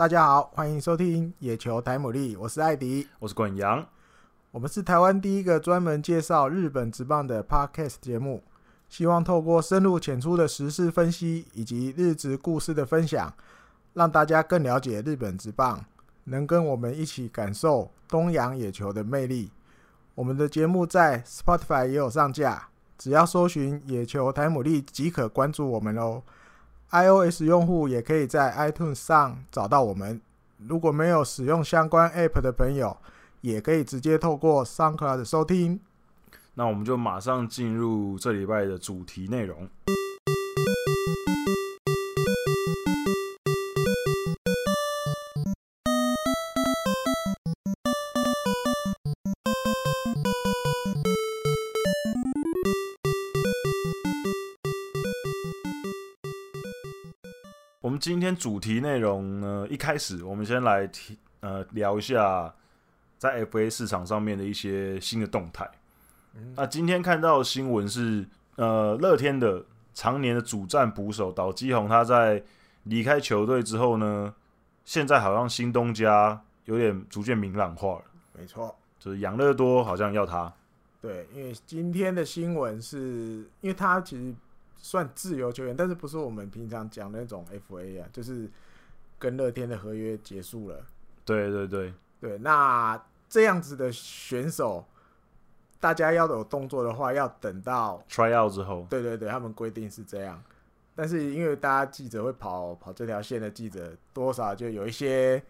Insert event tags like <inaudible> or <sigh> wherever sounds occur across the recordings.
大家好，欢迎收听野球台姆利，我是艾迪，我是管阳，我们是台湾第一个专门介绍日本职棒的 Podcast 节目，希望透过深入浅出的时事分析以及日职故事的分享，让大家更了解日本职棒，能跟我们一起感受东洋野球的魅力。我们的节目在 Spotify 也有上架，只要搜寻野球台姆利即可关注我们哦。iOS 用户也可以在 iTunes 上找到我们。如果没有使用相关 App 的朋友，也可以直接透过 SoundCloud 收听。那我们就马上进入这礼拜的主题内容。今天主题内容呢，一开始我们先来提呃聊一下在 FA 市场上面的一些新的动态。嗯、那今天看到的新闻是，呃，乐天的常年的主战捕手岛基宏他在离开球队之后呢，现在好像新东家有点逐渐明朗化了。没错，就是养乐多好像要他。对，因为今天的新闻是因为他其实。算自由球员，但是不是我们平常讲的那种 FA 啊，就是跟乐天的合约结束了。对对对对，那这样子的选手，大家要有动作的话，要等到 try out 之后。对对对，他们规定是这样。但是因为大家记者会跑跑这条线的记者，多少就有一些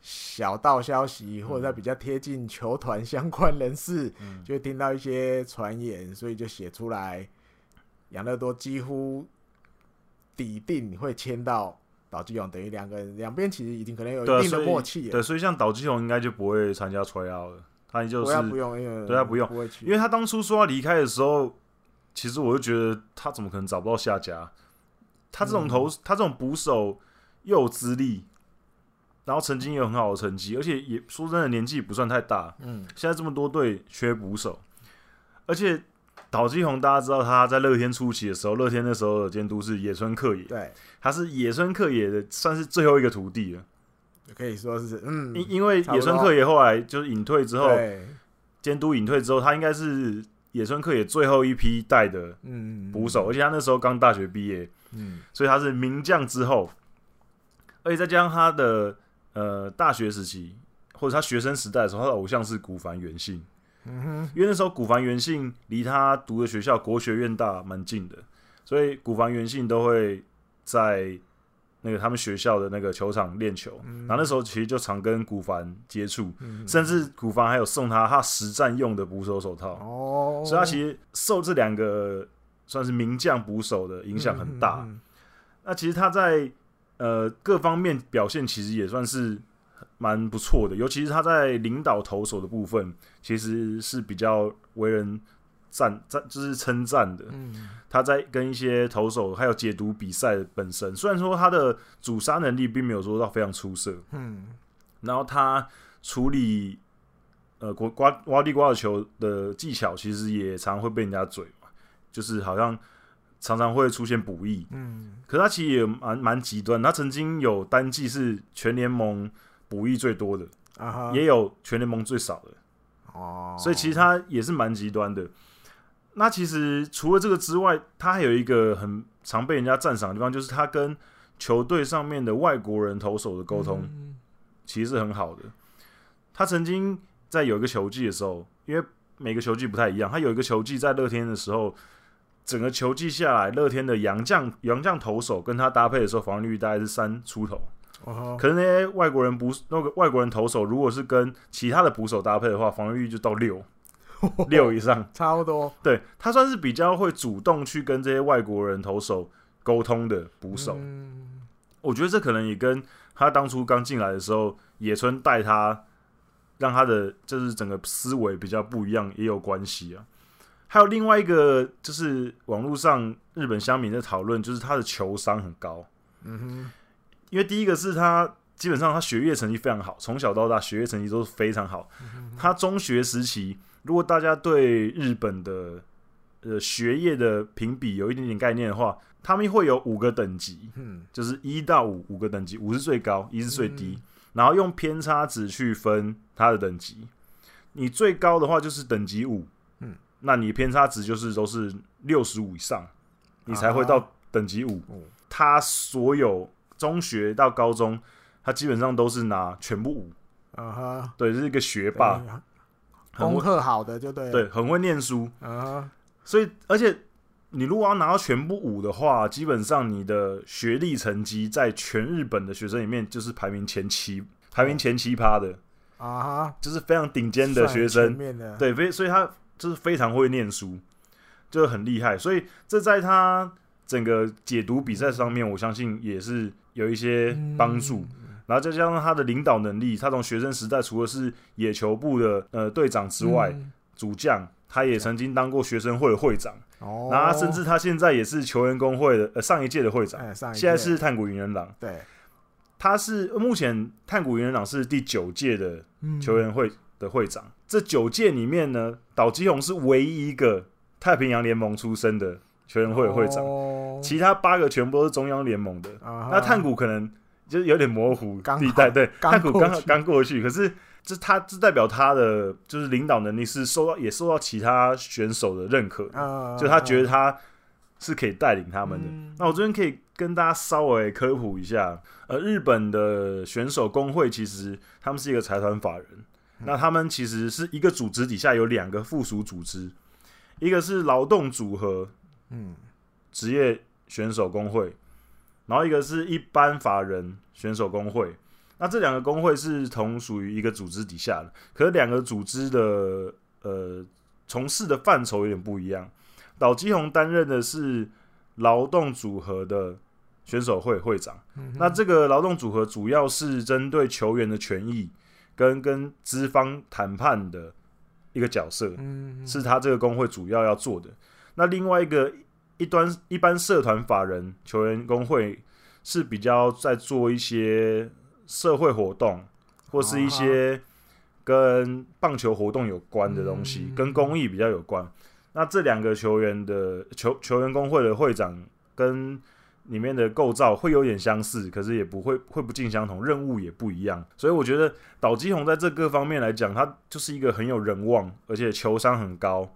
小道消息，或者在比较贴近球团相关人士，嗯、就会听到一些传言，所以就写出来。养乐多几乎底定会签到岛基勇，等于两个人两边其实已经可能有一定的默契了。对，所以像岛基勇应该就不会参加 tryout 了，他就是不用，因为对他不用，因为他当初说要离开的时候，其实我就觉得他怎么可能找不到下家？他这种投，他这种捕手又有资历，然后曾经也有很好的成绩，而且也说真的年纪不算太大。嗯，现在这么多队缺捕手，而且。岛基宏，大家知道他在乐天初期的时候，乐天那时候的监督是野村克也，对，他是野村克也的算是最后一个徒弟了，可以说是，嗯，因因为野村克也后来就是隐退之后，监督隐退之后，他应该是野村克也最后一批带的捕手，嗯，而且他那时候刚大学毕业，嗯，所以他是名将之后，而且再加上他的呃大学时期或者他学生时代的时候，他的偶像是古凡元信。嗯哼，因为那时候古凡元信离他读的学校国学院大蛮近的，所以古凡元信都会在那个他们学校的那个球场练球。嗯、然后那时候其实就常跟古凡接触，嗯、甚至古凡还有送他他实战用的捕手手套。哦，所以他其实受这两个算是名将捕手的影响很大。嗯、那其实他在呃各方面表现其实也算是。蛮不错的，尤其是他在领导投手的部分，其实是比较为人赞赞，就是称赞的。嗯，他在跟一些投手还有解读比赛本身，虽然说他的阻杀能力并没有说到非常出色，嗯，然后他处理呃刮刮挖地瓜的球的技巧，其实也常会被人家嘴嘛，就是好像常常会出现补益，嗯，可是他其实也蛮蛮极端，他曾经有单季是全联盟。补益最多的，uh huh. 也有全联盟最少的，oh. 所以其实他也是蛮极端的。那其实除了这个之外，他还有一个很常被人家赞赏的地方，就是他跟球队上面的外国人投手的沟通，其实是很好的。Mm hmm. 他曾经在有一个球季的时候，因为每个球季不太一样，他有一个球季在乐天的时候，整个球季下来，乐天的洋将洋将投手跟他搭配的时候，防御率大概是三出头。可是那些外国人捕那个外国人投手，如果是跟其他的捕手搭配的话，防御率就到六 <laughs> 六以上，差不多。对，他算是比较会主动去跟这些外国人投手沟通的捕手。嗯，我觉得这可能也跟他当初刚进来的时候，野村带他，让他的就是整个思维比较不一样也有关系啊。还有另外一个就是网络上日本乡民在讨论，就是他的球商很高。嗯哼。因为第一个是他基本上他学业成绩非常好，从小到大学业成绩都是非常好。他中学时期，如果大家对日本的呃学业的评比有一点点概念的话，他们会有五个等级，嗯，就是一到五五个等级，五是最高，一是最低，嗯、然后用偏差值去分他的等级。你最高的话就是等级五，嗯，那你偏差值就是都是六十五以上，你才会到等级五。他、啊、所有中学到高中，他基本上都是拿全部五，啊哈，对，是一个学霸。功课好的就对，对，很会念书啊。所以，而且你如果要拿到全部五的话，基本上你的学历成绩在全日本的学生里面就是排名前七，排名前七趴的啊，就是非常顶尖的学生。对，非所以他就是非常会念书，就很厉害。所以这在他整个解读比赛上面，我相信也是有一些帮助。嗯然后再加上他的领导能力，他从学生时代除了是野球部的呃队长之外，嗯、主将，他也曾经当过学生会的会长。哦，然后甚至他现在也是球员工会的呃上一届的会长，哎、现在是炭谷云人朗。对，他是目前炭谷云人朗是第九届的球员会的会长。嗯、这九届里面呢，岛基宏是唯一一个太平洋联盟出身的球员会的会长，哦、其他八个全部都是中央联盟的。啊、那炭谷可能。就是有点模糊地带，对，炭谷刚刚过去，可是这他这代表他的就是领导能力是受到也受到其他选手的认可，啊、就他觉得他是可以带领他们的。嗯、那我这边可以跟大家稍微科普一下，呃，日本的选手工会其实他们是一个财团法人，嗯、那他们其实是一个组织底下有两个附属组织，一个是劳动组合，嗯，职业选手工会。然后一个是一般法人选手工会，那这两个工会是同属于一个组织底下的，可是两个组织的呃从事的范畴有点不一样。岛基宏担任的是劳动组合的选手会会长，嗯、那这个劳动组合主要是针对球员的权益跟跟资方谈判的一个角色，嗯、是他这个工会主要要做的。那另外一个。一端一般社团法人球员工会是比较在做一些社会活动，或是一些跟棒球活动有关的东西，跟公益比较有关。那这两个球员的球球员工会的会长跟里面的构造会有点相似，可是也不会会不尽相同，任务也不一样。所以我觉得岛基宏在这各方面来讲，他就是一个很有人望，而且球商很高，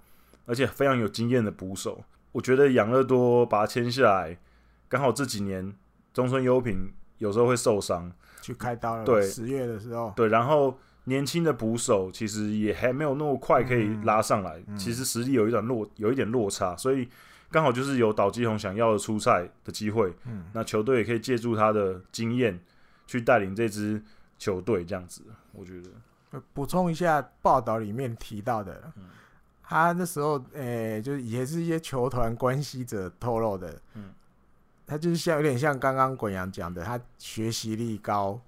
而且非常有经验的捕手。我觉得养乐多把他签下来，刚好这几年中村优平有时候会受伤，去开刀了。对，十月的时候，对，然后年轻的捕手其实也还没有那么快可以拉上来，嗯、其实实力有一点落，有一点落差，所以刚好就是有岛崎宏想要的出赛的机会。嗯，那球队也可以借助他的经验去带领这支球队，这样子，我觉得。补充一下报道里面提到的。嗯他那时候，诶、欸，就是也是一些球团关系者透露的，嗯，他就是像有点像刚刚滚阳讲的，他学习力高，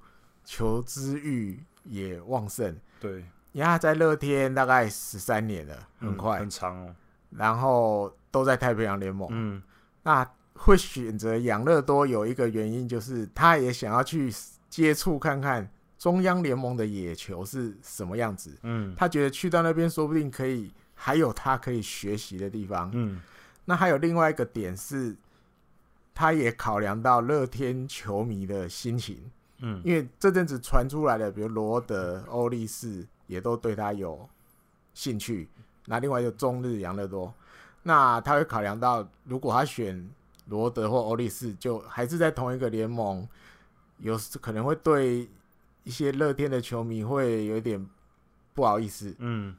求知欲也旺盛，对，因为他在乐天大概十三年了，很快，嗯、很长哦，然后都在太平洋联盟，嗯，那会选择养乐多有一个原因就是他也想要去接触看看中央联盟的野球是什么样子，嗯，他觉得去到那边说不定可以。还有他可以学习的地方，嗯，那还有另外一个点是，他也考量到乐天球迷的心情，嗯，因为这阵子传出来的，比如罗德、欧力士也都对他有兴趣，那另外一个中日养乐多，那他会考量到，如果他选罗德或欧力士，就还是在同一个联盟，有可能会对一些乐天的球迷会有点不好意思，嗯。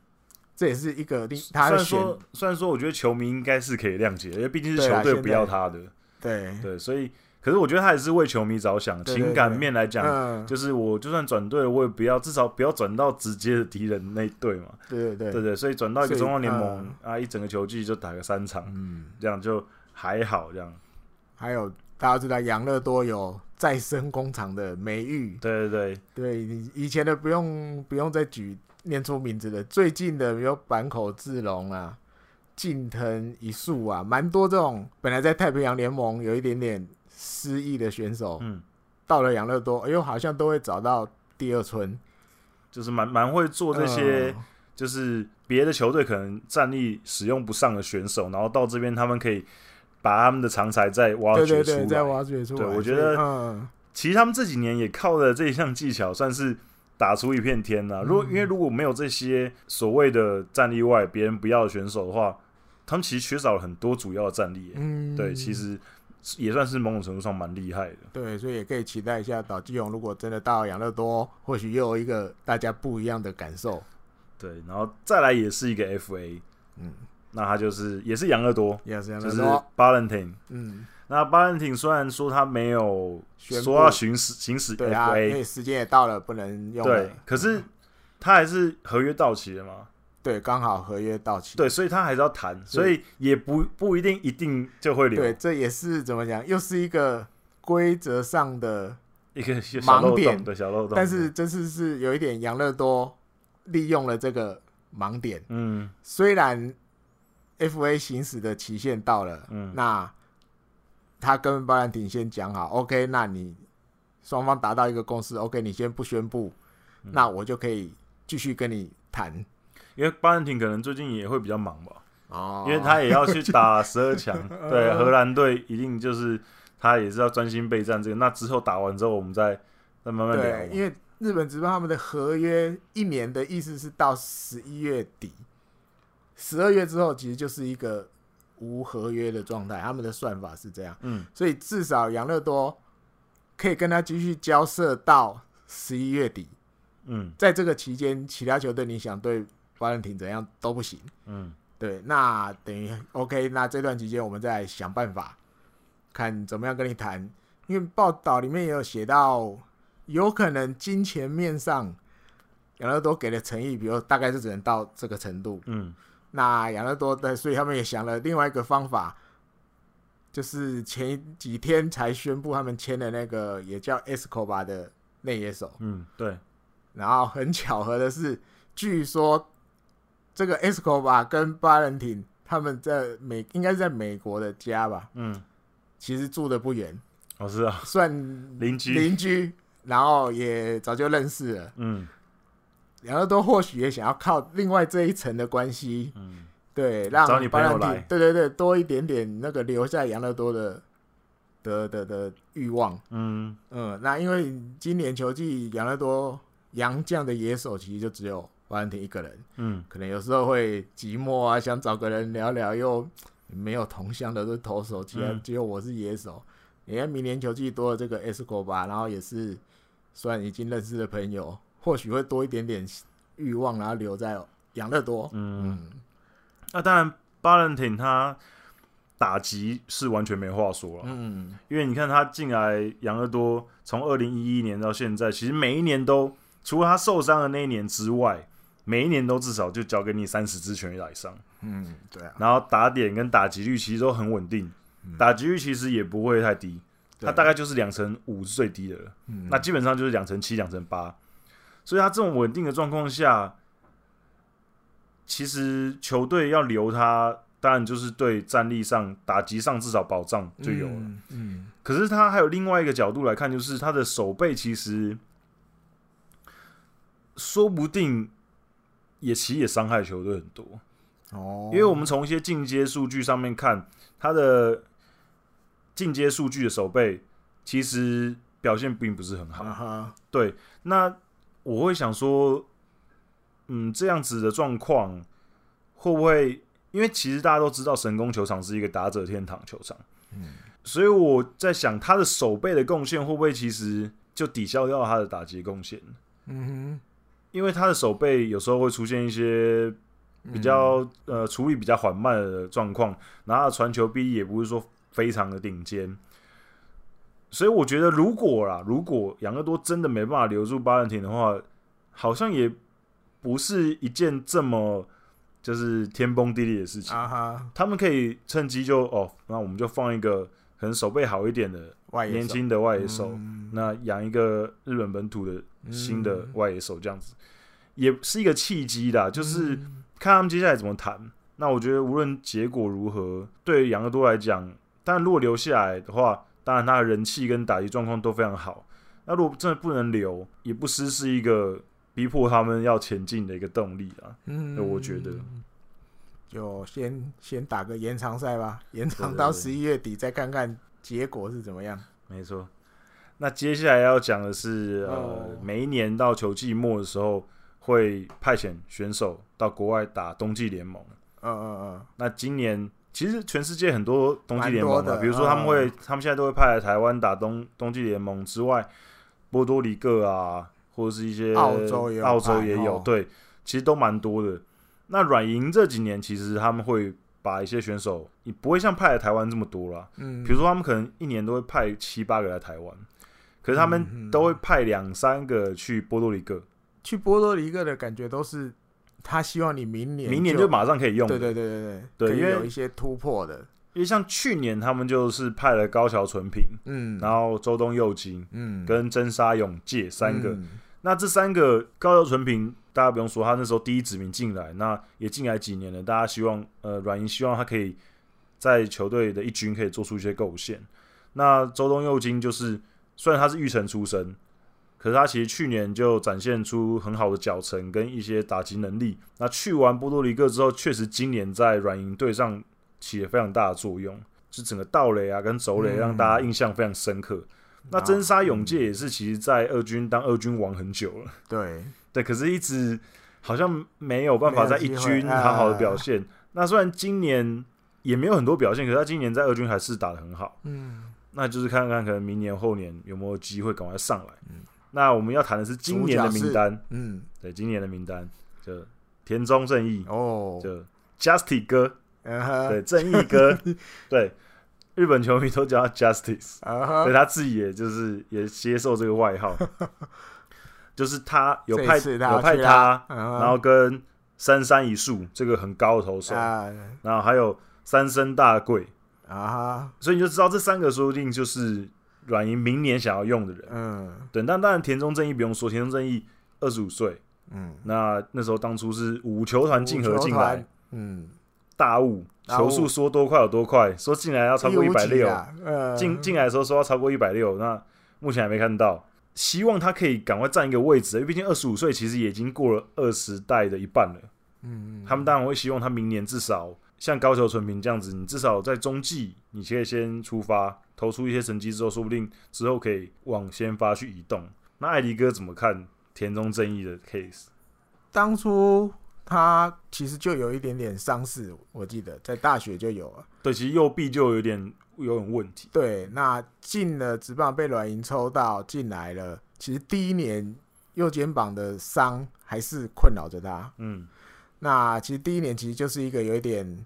这也是一个他虽然说，虽然说，我觉得球迷应该是可以谅解，因为毕竟是球队不要他的，对。对，所以，可是我觉得他也是为球迷着想，情感面来讲，嗯、就是我就算转队，我也不要，至少不要转到直接的敌人那一队嘛，对对对，对对，所以转到一个中央联盟、嗯、啊，一整个球季就打个三场，嗯，这样就还好，这样。还有大家知道养乐多有再生工厂的美誉，对对对，对你以前的不用不用再举。念出名字的，最近的有坂口智隆啊、近藤一树啊，蛮多这种本来在太平洋联盟有一点点失意的选手，嗯，到了养乐多，哎呦，好像都会找到第二春，就是蛮蛮会做这些就是别的球队可能战力使用不上的选手，然后到这边他们可以把他们的长才再挖掘出来，对对对，再挖掘出来。对，我觉得，嗯，其实他们这几年也靠着这一项技巧，算是打出一片天呐。如果因为如果没有这些所谓的战力外别人不要的选手的话，他们其实缺少了很多主要的战力。嗯，对，其实。也算是某种程度上蛮厉害的，对，所以也可以期待一下岛基勇如果真的到养乐多，或许又有一个大家不一样的感受。对，然后再来也是一个 FA，嗯，那他就是也是养乐多，也是养乐多，就是巴伦廷，嗯，那巴伦廷虽然说他没有说要行使行使 FA，对啊，因为时间也到了不能用了，对，可是他还是合约到期了嘛。对，刚好合约到期。对，所以他还是要谈，所以也不不一定一定就会留。对，这也是怎么讲，又是一个规则上的一个盲点的小漏洞。但是这次是有一点养乐多利用了这个盲点。嗯，虽然 FA 行驶的期限到了，嗯，那他跟巴兰廷先讲好，OK，那你双方达到一个共识，OK，你先不宣布，嗯，那我就可以继续跟你谈。因为巴兰廷可能最近也会比较忙吧，哦，因为他也要去打十二强，<laughs> 对，荷兰队一定就是他也是要专心备战这个。那之后打完之后，我们再再慢慢聊。对，因为日本职棒他们的合约一年的意思是到十一月底，十二月之后其实就是一个无合约的状态，他们的算法是这样。嗯，所以至少养乐多可以跟他继续交涉到十一月底。嗯，在这个期间，其他球队你想对？巴伦廷怎样都不行，嗯，对，那等于 OK，那这段期间我们再想办法，看怎么样跟你谈。因为报道里面也有写到，有可能金钱面上养乐多给的诚意，比如大概是只能到这个程度，嗯，那养乐多的，所以他们也想了另外一个方法，就是前几天才宣布他们签的那个也叫 Escobar 的内野手，嗯，对，然后很巧合的是，据说。这个 Escobar 跟巴伦廷他们在美应该是在美国的家吧？嗯，其实住的不远，哦是啊，算邻居邻居，然后也早就认识了。嗯，养乐多或许也想要靠另外这一层的关系，嗯，对，让找你朋友来对对对多一点点那个留下养乐多的的的的欲望。嗯嗯，那因为今年球季养乐多洋将的野手其实就只有。巴兰廷一个人，嗯，可能有时候会寂寞啊，想找个人聊聊，又没有同乡的都投手，只有只有我是野手。你看明年球季多了这个 Escobar，然后也是虽然已经认识的朋友，或许会多一点点欲望，然后留在养乐多。嗯，嗯，那当然巴伦廷他打击是完全没话说了，嗯，因为你看他进来养乐多，从二零一一年到现在，其实每一年都除了他受伤的那一年之外。每一年都至少就交给你三十支全垒打以上，嗯，对啊，然后打点跟打击率其实都很稳定，嗯、打击率其实也不会太低，它大概就是两成五是最低的了，嗯、那基本上就是两成七、两成八，所以他这种稳定的状况下，其实球队要留他，当然就是对战力上、打击上至少保障就有了，嗯，嗯，可是他还有另外一个角度来看，就是他的手背其实说不定。也其实也伤害球队很多哦，因为我们从一些进阶数据上面看，他的进阶数据的手背其实表现并不是很好。啊、对，那我会想说，嗯，这样子的状况会不会？因为其实大家都知道神宫球场是一个打者天堂球场，嗯，所以我在想他的守备的贡献会不会其实就抵消掉他的打击贡献？嗯哼。因为他的守备有时候会出现一些比较、嗯、呃处理比较缓慢的状况，然后传球臂也不是说非常的顶尖，所以我觉得如果啦，如果养乐多真的没办法留住巴伦廷的话，好像也不是一件这么就是天崩地裂的事情。啊、哈他们可以趁机就哦，那我们就放一个可能守备好一点的年轻的外野手，嗯、那养一个日本本土的新的外野手这样子。也是一个契机啦，就是看他们接下来怎么谈。嗯、那我觉得无论结果如何，对养乐多来讲，但如果留下来的话，当然他的人气跟打击状况都非常好。那如果真的不能留，也不失是一个逼迫他们要前进的一个动力啊。嗯，我觉得就先先打个延长赛吧，延长到十一月底再看看结果是怎么样。没错。那接下来要讲的是，呃，每一年到球季末的时候，会派遣选手到国外打冬季联盟。嗯嗯嗯。那今年其实全世界很多冬季联盟的，比如说他们会，他们现在都会派来台湾打冬冬季联盟之外，波多黎各啊，或者是一些澳洲也有，澳洲也有，对，其实都蛮多的。那软银这几年其实他们会把一些选手，你不会像派来台湾这么多啦。嗯。比如说他们可能一年都会派七八个来台湾。可是他们都会派两三个去波多黎各，去波多黎各的感觉都是他希望你明年明年就马上可以用，对对对对对，因为有一些突破的。因为像去年他们就是派了高桥纯平，嗯，然后周东佑京，嗯，跟真沙永介三个。那这三个高桥纯平，大家不用说，他那时候第一指名进来，那也进来几年了，大家希望呃软银希望他可以在球队的一军可以做出一些贡献。那周东佑京就是。虽然他是育成出身，可是他其实去年就展现出很好的脚程跟一些打击能力。那去完波多黎各之后，确实今年在软银队上起了非常大的作用，就整个盗垒啊跟走垒让大家印象非常深刻。嗯、那真沙永介也是，其实在二军当二军王很久了，对 <laughs> 对，可是一直好像没有办法在一军好好的表现。啊、那虽然今年也没有很多表现，可是他今年在二军还是打的很好。嗯。那就是看看可能明年后年有没有机会赶快上来。嗯，那我们要谈的是今年的名单。嗯，对，今年的名单就田中正义哦，就 Justy 哥，对，正义哥，<laughs> 对，日本球迷都叫他 Justice，对，他自己也就是也接受这个外号，<laughs> 就是他有派有派他，然后跟三山一树这个很高的投手，然后还有三森大贵。啊，所以你就知道这三个说不定就是软银明年想要用的人。嗯，对。但当然，田中正义不用说，田中正义二十五岁。嗯，那那时候当初是五球团竞合进来。嗯，大雾球速说多快有多快，说进来要超过一百六。进进来的时候说要超过一百六，那目前还没看到。希望他可以赶快占一个位置，因为毕竟二十五岁其实也已经过了二十代的一半了。嗯，他们当然会希望他明年至少。像高桥纯平这样子，你至少在中继，你可以先出发，投出一些成绩之后，说不定之后可以往先发去移动。那艾迪哥怎么看田中正义的 case？当初他其实就有一点点伤势，我记得在大学就有了。对，其实右臂就有点有点问题。对，那进了职棒被软银抽到进来了，其实第一年右肩膀的伤还是困扰着他。嗯，那其实第一年其实就是一个有一点。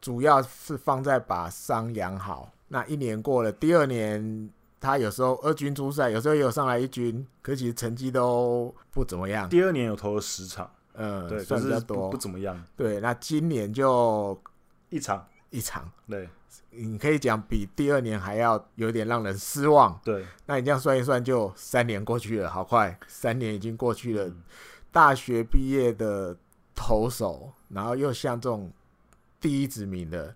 主要是放在把伤养好。那一年过了，第二年他有时候二军出赛，有时候也有上来一军，可其实成绩都不怎么样。第二年有投了十场，嗯，对，算比较多，不怎么样。对，那今年就一场一场，对，你可以讲比第二年还要有点让人失望。对，那你这样算一算，就三年过去了，好快，三年已经过去了。嗯，大学毕业的投手，然后又像这种。第一殖民的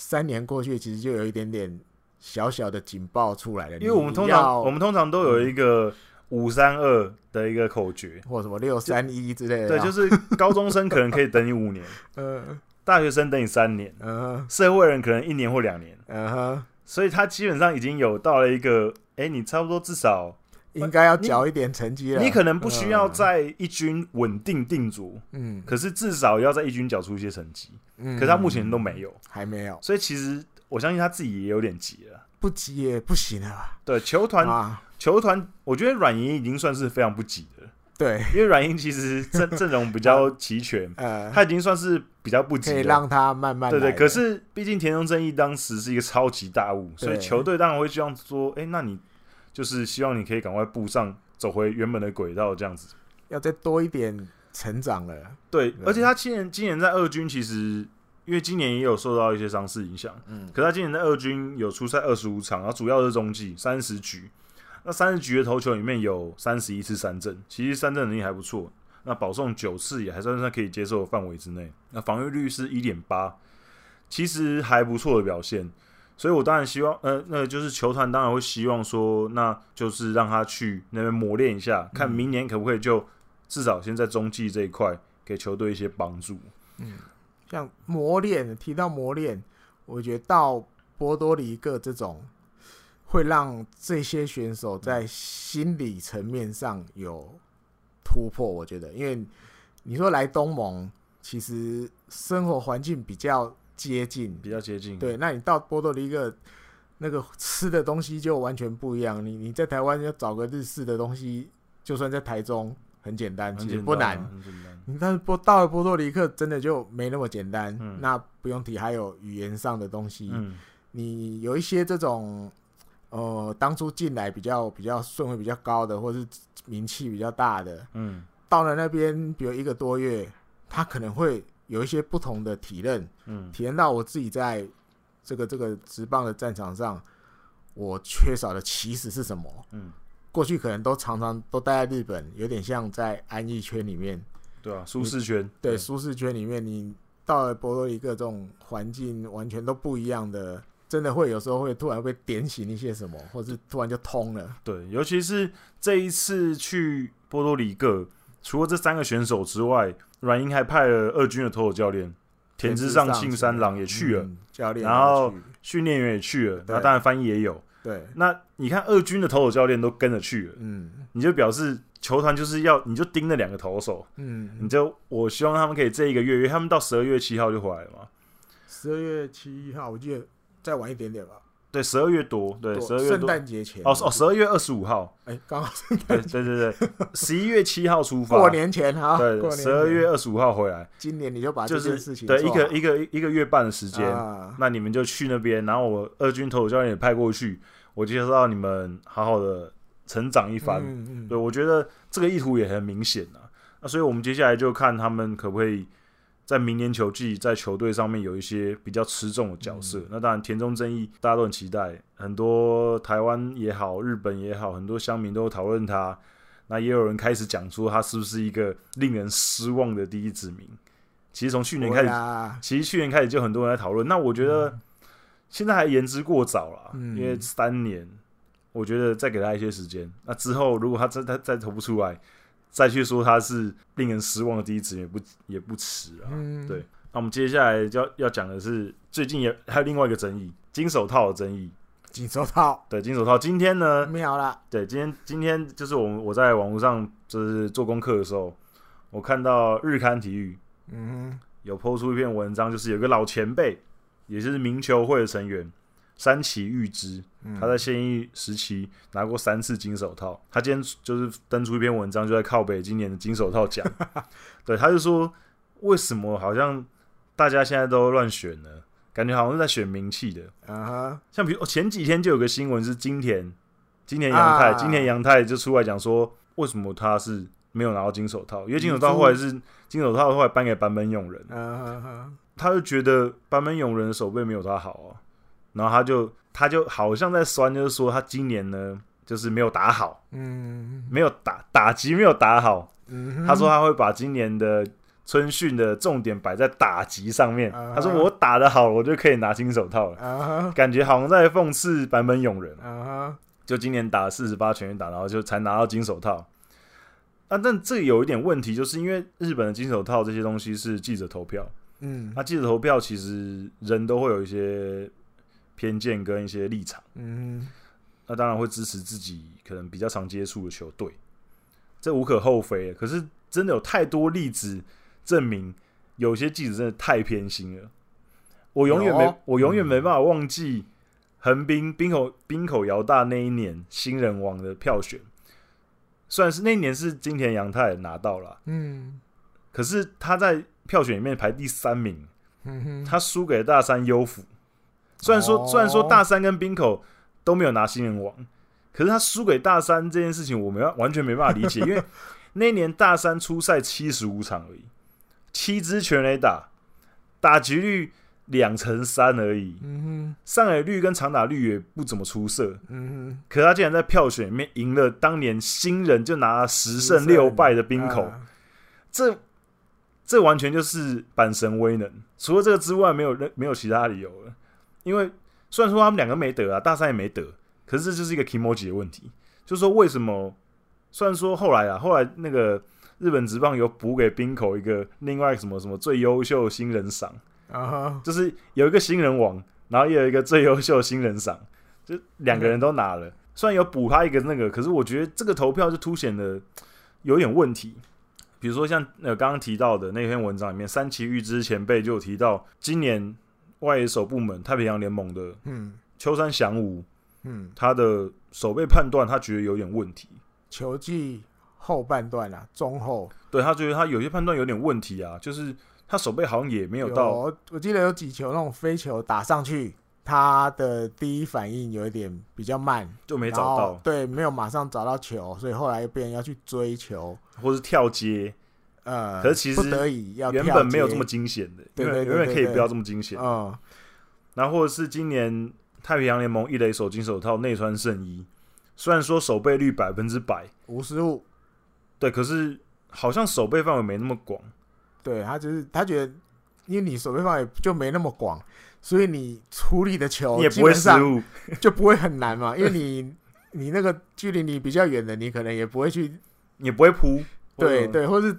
三年过去，其实就有一点点小小的警报出来了。因为我们通常我们通常都有一个五三二的一个口诀，或什么六三一之类的。对，就是高中生可能可以等你五年，<laughs> 嗯，大学生等你三年，嗯，社会人可能一年或两年，嗯哼，所以他基本上已经有到了一个，哎，你差不多至少。应该要缴一点成绩了。你可能不需要在一军稳定定足，嗯，可是至少要在一军缴出一些成绩。嗯，可是他目前都没有，还没有。所以其实我相信他自己也有点急了。不急也不行啊。对，球团，球团，我觉得软银已经算是非常不急的。对，因为软银其实阵阵容比较 <laughs> 齐全，呃，他已经算是比较不急，可以让他慢慢。对对，可是毕竟田中正义当时是一个超级大物，所以球队当然会希望说，哎，那你。就是希望你可以赶快步上，走回原本的轨道，这样子。要再多一点成长了。对，而且他今年今年在二军，其实因为今年也有受到一些伤势影响，嗯，可他今年在二军有出赛二十五场，然后主要是中继三十局，那三十局的投球里面有三十一次三振，其实三振能力还不错。那保送九次也还算是在可以接受的范围之内。那防御率是一点八，其实还不错的表现。所以，我当然希望，呃，那就是球团当然会希望说，那就是让他去那边磨练一下，看明年可不可以就至少先在中继这一块给球队一些帮助。嗯，像磨练，提到磨练，我觉得到波多黎各这种会让这些选手在心理层面上有突破。我觉得，因为你说来东盟，其实生活环境比较接近，比较接近。对，那你到波多黎各，那个吃的东西就完全不一样。你你在台湾要找个日式的东西，就算在台中很简单，其实不难。你但是波到了波多黎各，真的就没那么简单。嗯、那不用提，还有语言上的东西。嗯、你有一些这种，呃，当初进来比较比较顺位比较高的，或是名气比较大的，嗯，到了那边，比如一个多月，他可能会有一些不同的体认。嗯，体验到我自己在这个这个直棒的战场上，我缺少的其实是什么？嗯。过去可能都常常都待在日本，有点像在安逸圈里面，对啊，舒适圈，对，舒适圈里面，你到了波多黎各这种环境完全都不一样的，真的会有时候会突然会点醒一些什么，或是突然就通了。对，尤其是这一次去波多黎各，除了这三个选手之外，软银还派了二军的投手教练田之上庆三郎也去了，嗯、教练，然后训练员也去了，那当然翻译也有。对，那你看二军的投手教练都跟着去了，嗯，你就表示球团就是要，你就盯那两个投手，嗯，你就我希望他们可以这一个月，因为他们到十二月七号就回来了嘛，十二月七号，我记得再晚一点点吧，对，十二月多，对，十二月圣诞节前，哦哦，十二月二十五号，哎、欸，刚好圣诞节，对对对对，<laughs> 十一月七号出发，过年前哈，对，十二月二十五号回来，今年你就把这件事情对一个一个一个月半的时间，啊、那你们就去那边，然后我二军投手教练也派过去。我介绍你们好好的成长一番，嗯嗯、对，我觉得这个意图也很明显啊。那所以我们接下来就看他们可不可以在明年球季在球队上面有一些比较吃重的角色。嗯、那当然田中正义大家都很期待，很多台湾也好，日本也好，很多乡民都讨论他。那也有人开始讲出他是不是一个令人失望的第一指名。其实从去年开始，其实去年开始就很多人在讨论。那我觉得。嗯现在还言之过早了，嗯、因为三年，我觉得再给他一些时间。那之后，如果他再再再投不出来，再去说他是令人失望的第一指名也不也不迟啊。嗯、对，那我们接下来就要要讲的是，最近也还有另外一个争议，金手套的争议。金手套，对，金手套。今天呢，没有了。对，今天今天就是我我在网络上就是做功课的时候，我看到日刊体育，嗯哼，有 po 出一篇文章，就是有个老前辈。也就是名球会的成员山崎裕之，他在现役时期拿过三次金手套。他今天就是登出一篇文章，就在靠北今年的金手套奖。<laughs> 对，他就说为什么好像大家现在都乱选呢？感觉好像是在选名气的。啊、uh，huh. 像比如前几天就有个新闻是金田，金田阳太，uh huh. 金田阳太就出来讲说，为什么他是没有拿到金手套？因为金手套后来是金手套后来颁给坂本勇人。Uh huh. 他就觉得坂本勇人的手背没有他好啊，然后他就他就好像在酸，就是说他今年呢就是没有打好，嗯，没有打打击没有打好，嗯，他说他会把今年的春训的重点摆在打击上面。Uh. 他说我打得好，我就可以拿金手套了，uh. 感觉好像在讽刺版本勇人。Uh. 就今年打四十八全垒打，然后就才拿到金手套。啊，但这有一点问题，就是因为日本的金手套这些东西是记者投票。嗯，那记者投票其实人都会有一些偏见跟一些立场，嗯，那当然会支持自己可能比较常接触的球队，这无可厚非。可是真的有太多例子证明，有些记者真的太偏心了。我永远没，哦、我永远没办法忘记横滨滨口滨口遥大那一年新人王的票选，虽然是那一年是金田阳太拿到了，嗯，可是他在。票选里面排第三名，嗯、哼他输给了大山优辅。虽然说，哦、虽然说大三跟冰口都没有拿新人王，可是他输给大三这件事情，我们要完全没办法理解。<laughs> 因为那年大三出赛七十五场而已，七支全垒打，打击率两成三而已，嗯、哼上垒率跟长打率也不怎么出色。嗯、哼可是他竟然在票选里面赢了当年新人就拿了十胜六败的冰口，啊、这。这完全就是阪神威能，除了这个之外，没有任没有其他理由了。因为虽然说他们两个没得啊，大三也没得，可是这就是一个 kimoji 的问题，就是说为什么？虽然说后来啊，后来那个日本职棒有补给冰口一个另外什么什么最优秀新人赏啊，uh huh. 就是有一个新人王，然后也有一个最优秀新人赏，就两个人都拿了。Uh. 虽然有补他一个那个，可是我觉得这个投票就凸显了有点问题。比如说像呃刚刚提到的那篇文章里面，三崎玉之前辈就有提到，今年外野手部门太平洋联盟的嗯秋山翔吾嗯他的守备判断他觉得有点问题。球技后半段啊，中后对他觉得他有些判断有点问题啊，就是他手背好像也没有到。有我记得有几球那种飞球打上去，他的第一反应有一点比较慢，就没找到。对，没有马上找到球，所以后来又变要去追球。或是跳接，呃，可是其实不得已要原本没有这么惊险的，对原本可以不要这么惊险。嗯，然后或者是今年太平洋联盟一垒手金手套内穿圣衣，虽然说守备率百分之百无失误，对，可是好像守备范围没那么广。对，他就是他觉得，因为你守备范围就没那么广，所以你处理的球你也不会失误，<laughs> 就不会很难嘛。因为你你那个距离你比较远的，你可能也不会去。<laughs> 也不会扑，对对，或是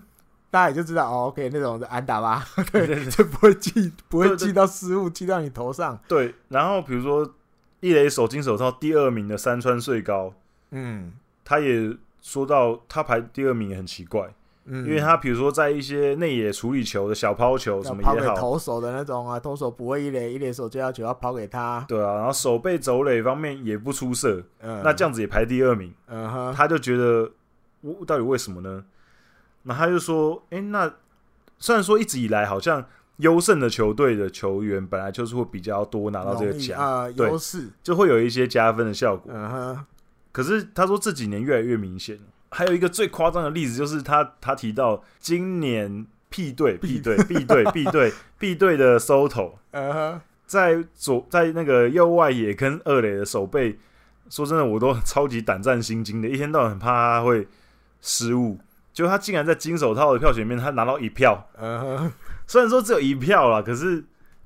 大家也就知道哦，OK，那种安打吧，<laughs> 对，就不会记，不会记到失误，记到你头上。对，然后比如说一垒手金手套第二名的山川穗高，嗯，他也说到他排第二名也很奇怪，嗯，因为他比如说在一些内野处理球的小抛球什么也好，投手的那种啊，投手不会一垒，一垒手接到球要抛给他，对啊，然后手背走垒方面也不出色，嗯，那这样子也排第二名，嗯哼，他就觉得。我到底为什么呢？那他就说：“诶、欸，那虽然说一直以来好像优胜的球队的球员本来就是会比较多拿到这个奖啊，优势就会有一些加分的效果。嗯哼，可是他说这几年越来越明显。还有一个最夸张的例子就是他他提到今年 P 队 P 队 B 队 B 队 <laughs> B 队的 Soto，嗯哼，在左在那个右外野跟二垒的手背，说真的我都超级胆战心惊的，一天到晚很怕他会。失误，就他竟然在金手套的票选里面，他拿到一票。嗯、uh，huh. 虽然说只有一票啦，可是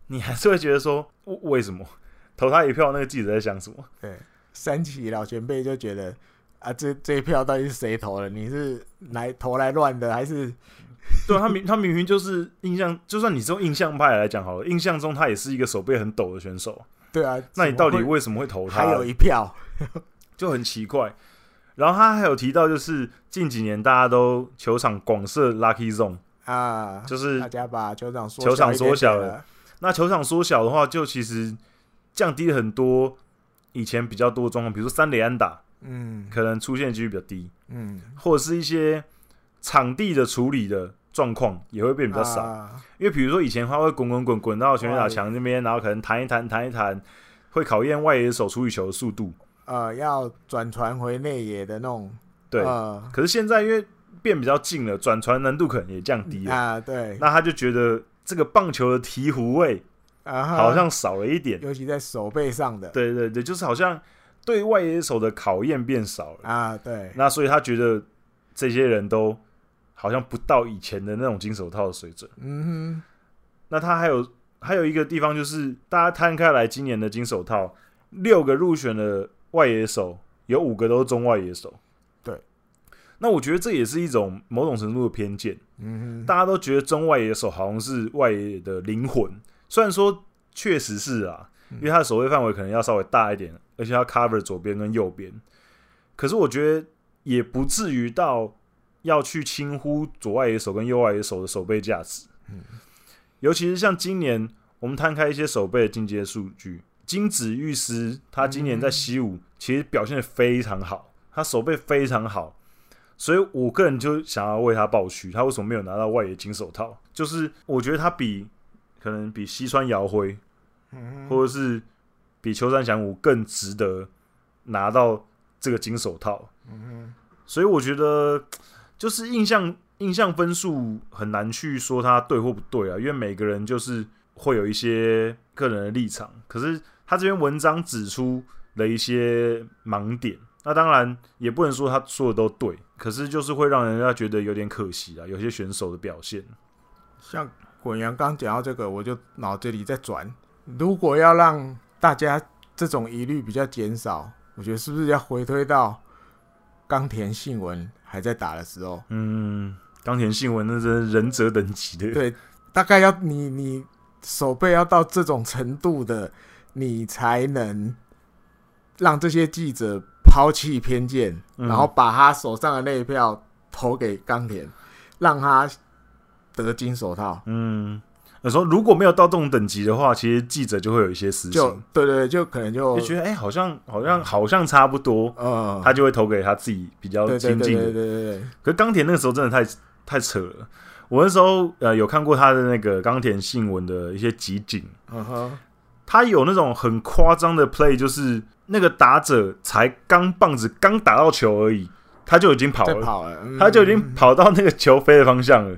你还是会觉得说，为什么投他一票？那个记者在想什么？对，三期老前辈就觉得啊，这这一票到底是谁投的？你是来投来乱的，还是？对，他明他明明就是印象，就算你是用印象派来讲好了，印象中他也是一个手背很抖的选手。对啊，那你到底为什么会投他？还有一票，<laughs> 就很奇怪。然后他还有提到，就是近几年大家都球场广设 Lucky Zone 啊，就是大家把球场缩球场缩小了。那球场缩小的话，就其实降低了很多以前比较多的状况，比如说三垒安打，嗯，可能出现几率比较低，嗯，或者是一些场地的处理的状况也会变比较少。啊、因为比如说以前他会滚滚滚滚到全垒打墙那边，然后可能弹一弹弹一弹，会考验外野手处理球的速度。呃，要转传回内野的那种，对。呃、可是现在因为变比较近了，转传难度可能也降低了啊。对。那他就觉得这个棒球的鹈鹕味啊，好像少了一点，尤其在手背上的。对对对，就是好像对外野手的考验变少了啊。对。那所以他觉得这些人都好像不到以前的那种金手套的水准。嗯哼。那他还有还有一个地方就是，大家摊开来，今年的金手套六个入选的。外野手有五个都是中外野手，对。那我觉得这也是一种某种程度的偏见。嗯哼，大家都觉得中外野手好像是外野的灵魂，虽然说确实是啊，因为他的守备范围可能要稍微大一点，而且要 cover 左边跟右边。可是我觉得也不至于到要去轻忽左外野手跟右外野手的守备价值。嗯，尤其是像今年我们摊开一些守备的进阶数据。金子玉师，他今年在西武其实表现的非常好，他守备非常好，所以我个人就想要为他抱屈。他为什么没有拿到外野金手套？就是我觉得他比可能比西川遥辉，或者是比秋山翔吾更值得拿到这个金手套。所以我觉得就是印象印象分数很难去说他对或不对啊，因为每个人就是会有一些个人的立场，可是。他这篇文章指出了一些盲点，那当然也不能说他说的都对，可是就是会让人家觉得有点可惜啊。有些选手的表现，像滚阳刚讲到这个，我就脑子里在转，如果要让大家这种疑虑比较减少，我觉得是不是要回推到冈田信文还在打的时候？嗯，冈田信文那是忍者等级的。对，大概要你你手背要到这种程度的，你才能让这些记者抛弃偏见，嗯、然后把他手上的那一票投给冈田，让他得金手套。嗯。有时候如果没有到这种等级的话，其实记者就会有一些私心，对，对对，就可能就就觉得哎、欸，好像好像好像差不多，嗯，他就会投给他自己比较亲近的。对对对，对，对，对。可是冈田那个时候真的太太扯了。我那时候呃有看过他的那个冈田信文的一些集锦，嗯哼，他有那种很夸张的 play，就是那个打者才刚棒子刚打到球而已，他就已经跑了，跑了嗯、他就已经跑到那个球飞的方向了。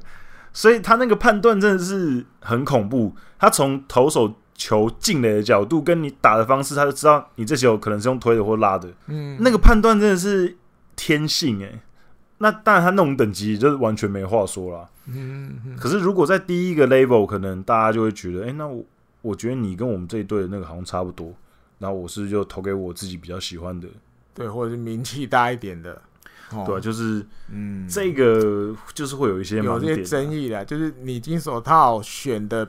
所以他那个判断真的是很恐怖。他从投手球进垒的角度跟你打的方式，他就知道你这球可能是用推的或拉的。嗯，那个判断真的是天性哎。那当然，他那种等级就是完全没话说了。嗯，可是如果在第一个 level，可能大家就会觉得，哎，那我我觉得你跟我们这一队的那个好像差不多。然后我是就投给我自己比较喜欢的，对，或者是名气大一点的。哦、对、啊，就是，嗯，这个就是会有一些有这些争议的，就是你金手套选的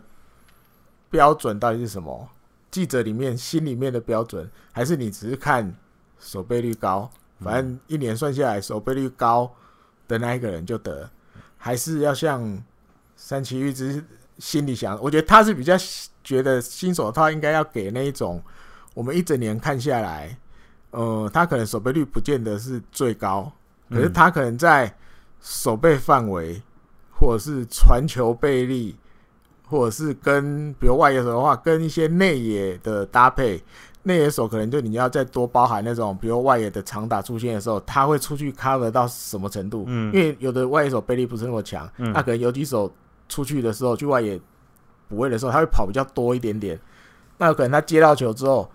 标准到底是什么？记者里面心里面的标准，还是你只是看守备率高？反正一年算下来，守备率高的那一个人就得，还是要像三崎玉之心里想？我觉得他是比较觉得新手套应该要给那一种，我们一整年看下来，呃，他可能守备率不见得是最高。可是他可能在守备范围，或者是传球背力，或者是跟比如外野手的话，跟一些内野的搭配，内野手可能就你要再多包含那种，比如外野的长打出现的时候，他会出去 cover 到什么程度？嗯，因为有的外野手背力不是那么强，那可能游击手出去的时候去外野补位的时候，他会跑比较多一点点，那有可能他接到球之后，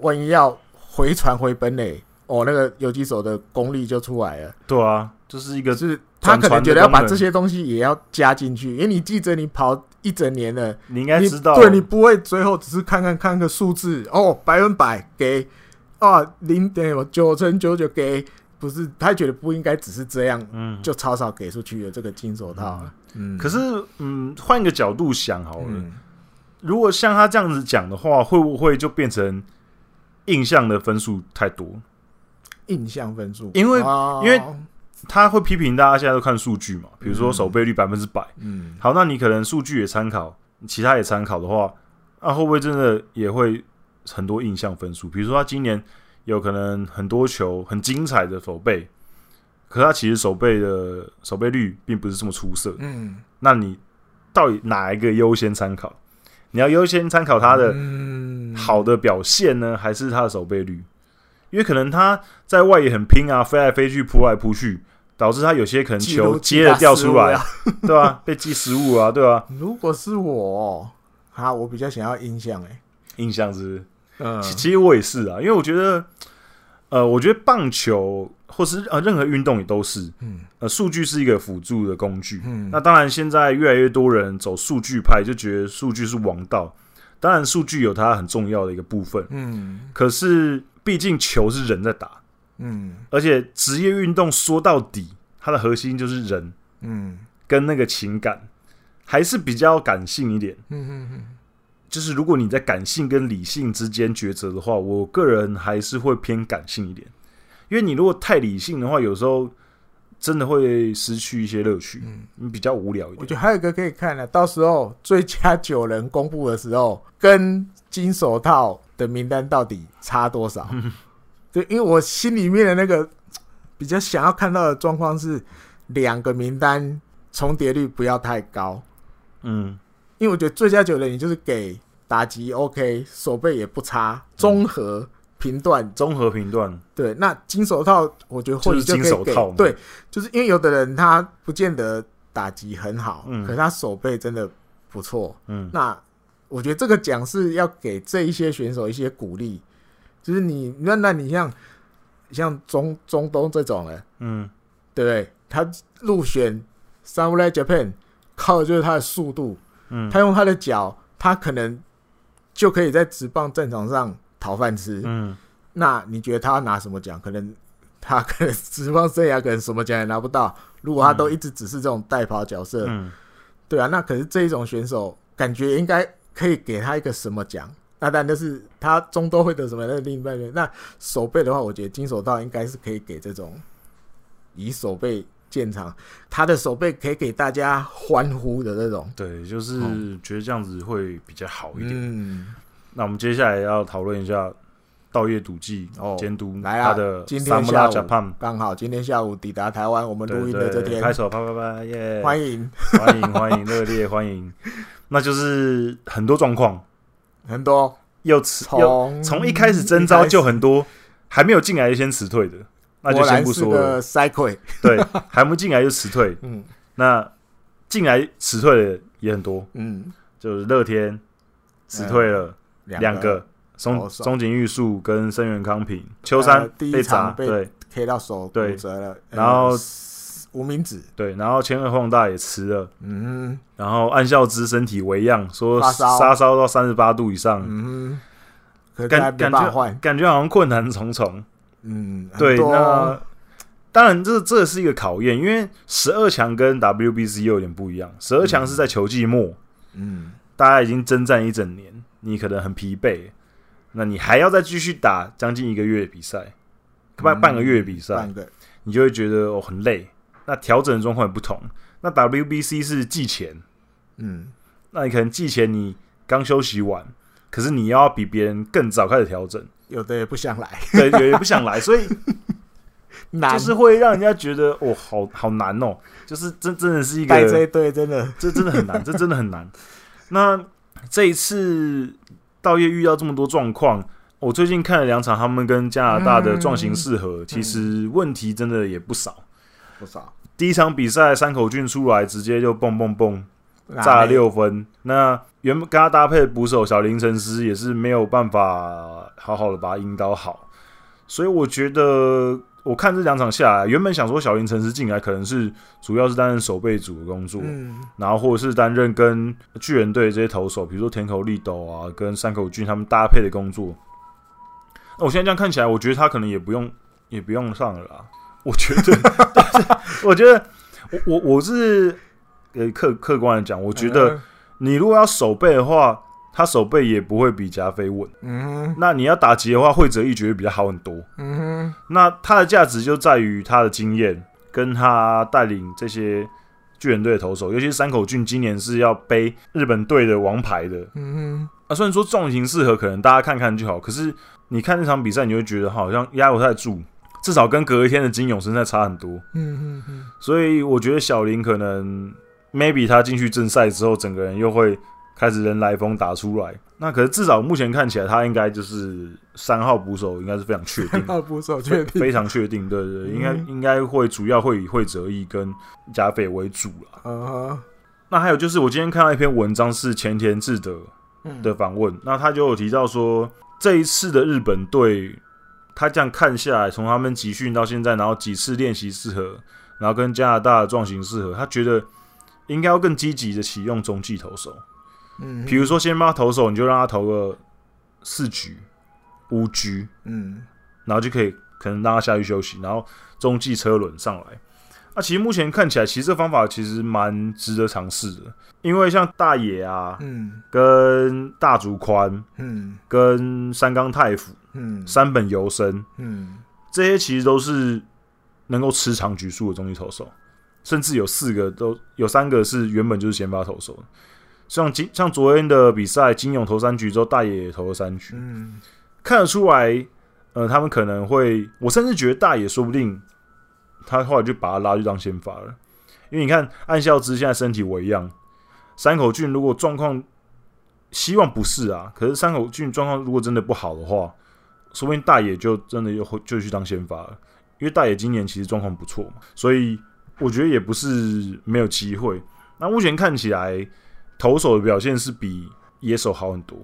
万一要回传回本垒。哦，那个游击手的功力就出来了。对啊，就是一个是他可能觉得要把这些东西也要加进去，因为你记着你跑一整年了，你应该知道，对，你不会最后只是看看看个数字哦，百分百给啊零点九乘九九给，不是他觉得不应该只是这样，嗯，就草草给出去了这个金手套。嗯，可是嗯，换一个角度想好了，嗯，如果像他这样子讲的话，会不会就变成印象的分数太多？印象分数，因为、哦、因为他会批评大家现在都看数据嘛，比如说守备率百分之百，嗯，好，那你可能数据也参考，其他也参考的话，那、啊、会不会真的也会很多印象分数？比如说他今年有可能很多球很精彩的守备，可是他其实守备的守备率并不是这么出色，嗯，那你到底哪一个优先参考？你要优先参考他的好的表现呢，还是他的守备率？因为可能他在外野很拼啊，飞来飞去，扑来扑去，导致他有些可能球接着掉出来，啊、对吧、啊？被记失误啊，对吧、啊？如果是我，哈，我比较想要印象，哎，印象是，是，嗯，其实我也是啊，因为我觉得，呃，我觉得棒球或是呃任何运动也都是，嗯，呃，数据是一个辅助的工具，嗯，那当然现在越来越多人走数据派，就觉得数据是王道，当然数据有它很重要的一个部分，嗯，可是。毕竟球是人在打，嗯，而且职业运动说到底，它的核心就是人，嗯，跟那个情感还是比较感性一点，嗯嗯嗯，就是如果你在感性跟理性之间抉择的话，我个人还是会偏感性一点，因为你如果太理性的话，有时候真的会失去一些乐趣，嗯，你比较无聊一点。我觉得还有一个可以看的，到时候最佳九人公布的时候，跟金手套。的名单到底差多少？<laughs> 对，因为我心里面的那个比较想要看到的状况是两个名单重叠率不要太高。嗯，因为我觉得最佳九人你就是给打击 OK，手背也不差，综合评断，综合评断。对，那金手套我觉得或许就可以给，金手套对，就是因为有的人他不见得打击很好，嗯，可是他手背真的不错，嗯，那。我觉得这个奖是要给这一些选手一些鼓励，就是你那那你像像中中东这种人，嗯，对不对？他入选 Samurai Japan 靠的就是他的速度，嗯，他用他的脚，他可能就可以在直棒战场上讨饭吃，嗯。那你觉得他要拿什么奖？可能他可能职棒生涯可能什么奖也拿不到。如果他都一直只是这种代跑角色，嗯，对啊，那可是这一种选手感觉应该可以给他一个什么奖？那当然就是他终都会得什么那另一半。那手背的话，我觉得金手套应该是可以给这种以手背见长，他的手背可以给大家欢呼的那种。对，就是觉得这样子会比较好一点。嗯，那我们接下来要讨论一下。稻叶笃纪监督来啊！的，今天下午刚好今天下午抵达台湾，我们录音的这天，拍手啪啪啪，耶！欢迎欢迎欢迎热烈欢迎！<laughs> 那就是很多状况，很多又辞又从一开始征招就很多，还没有进来就先辞退的，那就先不说了。对，还没进来就辞退。<laughs> 嗯，那进来辞退的也很多。嗯，就是乐天辞退了两个。松松井玉树跟森原康平，秋山被砸，对，K 到手骨折了。然后无名指，对，然后千鹤晃大也吃了。嗯，然后岸孝之身体微恙，说发烧到三十八度以上。嗯，感感觉感觉好像困难重重。嗯，对，那当然这这是一个考验，因为十二强跟 WBC 又有点不一样。十二强是在球季末，嗯，大家已经征战一整年，你可能很疲惫。那你还要再继续打将近一个月的比赛，半半个月比赛，你就会觉得哦很累。那调整的状况也不同。那 WBC 是季前，嗯，那你可能季前你刚休息完，可是你要比别人更早开始调整，有的也不想来，<laughs> 对，有的也不想来，所以 <laughs> 就是会让人家觉得哦，好好难哦，就是真真的是一个对对，真的这真的很难，这真的很难。那这一次。稻叶遇到这么多状况，我最近看了两场他们跟加拿大的壮行四合，其实问题真的也不少，不少。第一场比赛山口俊出来直接就蹦蹦蹦炸了六分，那原本跟他搭配的捕手小林诚司也是没有办法好好的把他引导好，所以我觉得。我看这两场下来，原本想说小林诚司进来可能是主要是担任守备组的工作，嗯，然后或者是担任跟巨人队这些投手，比如说田口利斗啊，跟山口俊他们搭配的工作。那我现在这样看起来，我觉得他可能也不用也不用上了啦。我觉得，我觉得我我我是呃客客观的讲，我觉得你如果要守备的话。他手背也不会比加菲稳，嗯哼，那你要打击的话，会泽一觉得比较好很多，嗯哼，那他的价值就在于他的经验，跟他带领这些巨人队的投手，尤其是山口俊今年是要背日本队的王牌的，嗯哼，啊，虽然说重型适合可能大家看看就好，可是你看这场比赛，你会觉得好像压不太住，至少跟隔一天的金永身材差很多，嗯哼哼，所以我觉得小林可能 maybe 他进去正赛之后，整个人又会。开始人来疯打出来，那可是至少目前看起来，他应该就是三号捕手，应该是非常确定。<laughs> 三号捕手确定，非常确定，对对，应该应该会主要会以会泽义跟加菲为主了。嗯哼。那还有就是，我今天看到一篇文章是前田智德的访问，嗯、那他就有提到说，这一次的日本队，他这样看下来，从他们集训到现在，然后几次练习适合，然后跟加拿大的壮行适合，他觉得应该要更积极的启用中继投手。嗯，比如说先帮他投手，你就让他投个四局、五局，嗯，然后就可以可能让他下去休息，然后中继车轮上来。那、啊、其实目前看起来，其实这方法其实蛮值得尝试的，因为像大野啊，嗯，跟大竹宽，嗯，跟三冈太辅，嗯，山本由生，嗯，这些其实都是能够吃长局数的中继投手，甚至有四个都有三个是原本就是先发投手。像今像昨天的比赛，金勇投三局之后，大野也投了三局，嗯，看得出来，呃，他们可能会，我甚至觉得大野说不定他后来就把他拉去当先发了，因为你看暗孝之现在身体我一样，山口俊如果状况希望不是啊，可是山口俊状况如果真的不好的话，说不定大野就真的又会就去当先发了，因为大野今年其实状况不错嘛，所以我觉得也不是没有机会。那目前看起来。投手的表现是比野手好很多，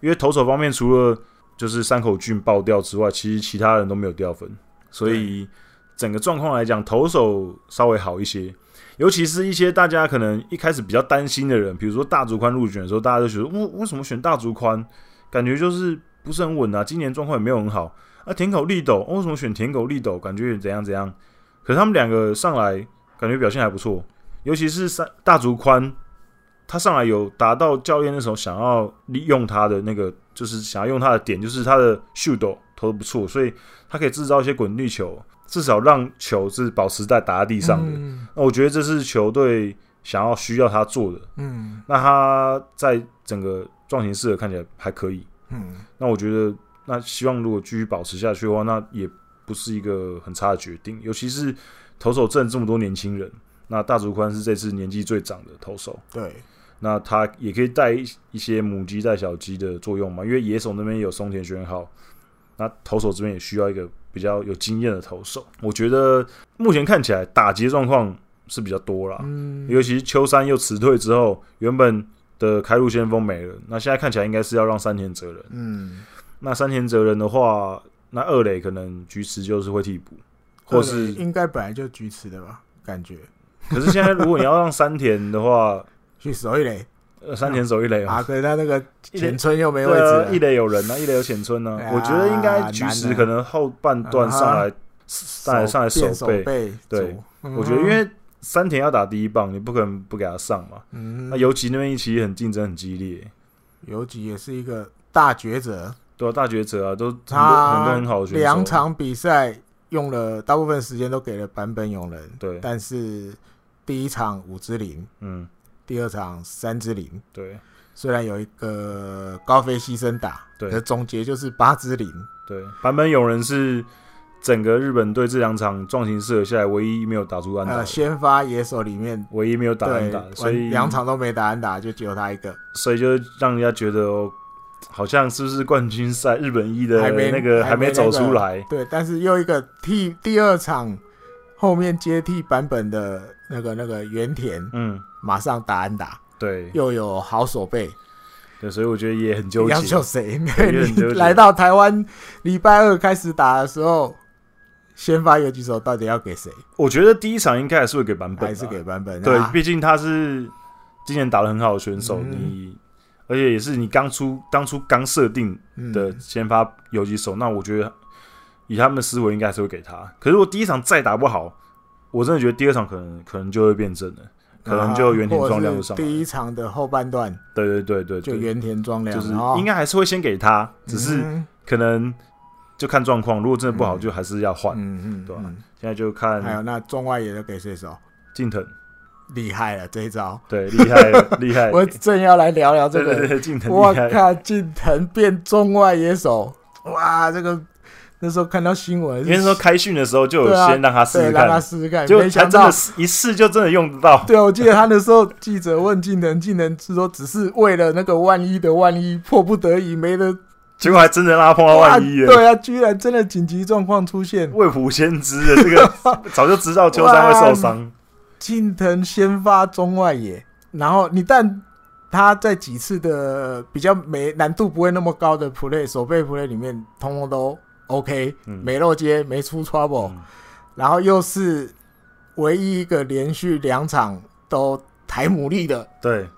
因为投手方面除了就是山口俊爆掉之外，其实其他人都没有掉分，所以整个状况来讲，投手稍微好一些。尤其是一些大家可能一开始比较担心的人，比如说大竹宽入选的时候，大家都觉得，为为什么选大竹宽？感觉就是不是很稳啊，今年状况也没有很好。啊，田口丽斗，为什么选田口丽斗？感觉怎样怎样？可是他们两个上来，感觉表现还不错，尤其是三大竹宽，他上来有达到教练那时候想要利用他的那个，就是想要用他的点，就是他的秀斗投的不错，所以他可以制造一些滚地球，至少让球是保持在打在地上的。嗯、那我觉得这是球队想要需要他做的。嗯，那他在整个状形式看起来还可以。嗯，那我觉得。那希望如果继续保持下去的话，那也不是一个很差的决定。尤其是投手阵这么多年轻人，那大竹宽是这次年纪最长的投手。对，那他也可以带一些母鸡带小鸡的作用嘛。因为野手那边有松田宣浩，那投手这边也需要一个比较有经验的投手。我觉得目前看起来打击状况是比较多啦，嗯，尤其是秋山又辞退之后，原本的开路先锋没了，那现在看起来应该是要让山田哲人，嗯。那山田哲人的话，那二垒可能菊池就是会替补，或是应该本来就菊池的吧？感觉。可是现在如果你要让山田的话 <laughs> 去守一垒，呃，山田守一垒啊，可是他那个浅村又没位置，一垒有人啊，一垒有浅村呢。我觉得应该菊池可能后半段上来，上来上来守备。对，我觉得因为山田要打第一棒，你不可能不给他上嘛。嗯那游击那边其实很竞争很激烈，游击也是一个大抉择。对啊，大抉择啊，都很多很多很好的选手。两场比赛用了大部分时间都给了版本勇人，对。但是第一场五之零，嗯，第二场三支零，对。虽然有一个高飞牺牲打，对，可总结就是八支零，对。坂本勇人是整个日本队这两场壮行射下来唯一没有打出安打，先发野手里面唯一没有打安打，所以两场都没打安打，就只有他一个，所以就让人家觉得哦。好像是不是冠军赛日本一的那个还没走出来？对，但是又一个替第二场后面接替版本的那个那个原田，嗯，马上打安打，对，又有好手背，对，所以我觉得也很纠结，要救谁？你来到台湾礼拜二开始打的时候，先发游击手到底要给谁？我觉得第一场应该还是会给版本，还是给版本？对，毕竟他是今年打的很好的选手，你。而且也是你刚出当初刚设定的先发游击手，嗯、那我觉得以他们的思维应该还是会给他。可是我第一场再打不好，我真的觉得第二场可能可能就会变正了，可能就原田庄亮就上。第一场的后半段，对对对对，就原田庄亮，就是应该还是会先给他，只是可能就看状况。如果真的不好，就还是要换。嗯嗯，对吧？现在就看还有那中外野的给谁手？近藤。厉害了这一招，对，厉害了，厉害！<laughs> 我正要来聊聊这个，对对对，近藤，我靠，近藤变中外野手，哇，这个那时候看到新闻，那时候开训的时候就有先让他试试看，让他试试看，就他真的一试就真的用得到。对，我记得他那时候记者问近藤，近藤是说只是为了那个万一的万一，迫不得已没得，结果还真的让他碰到万一耶。对啊，居然真的紧急状况出现，未卜先知的这个早就知道秋山会受伤。<laughs> 近藤先发中外野，然后你但他在几次的比较没难度不会那么高的 play 守备 play 里面，通通都 OK，、嗯、没漏接，没出 trouble，、嗯、然后又是唯一一个连续两场都抬牡蛎的，对，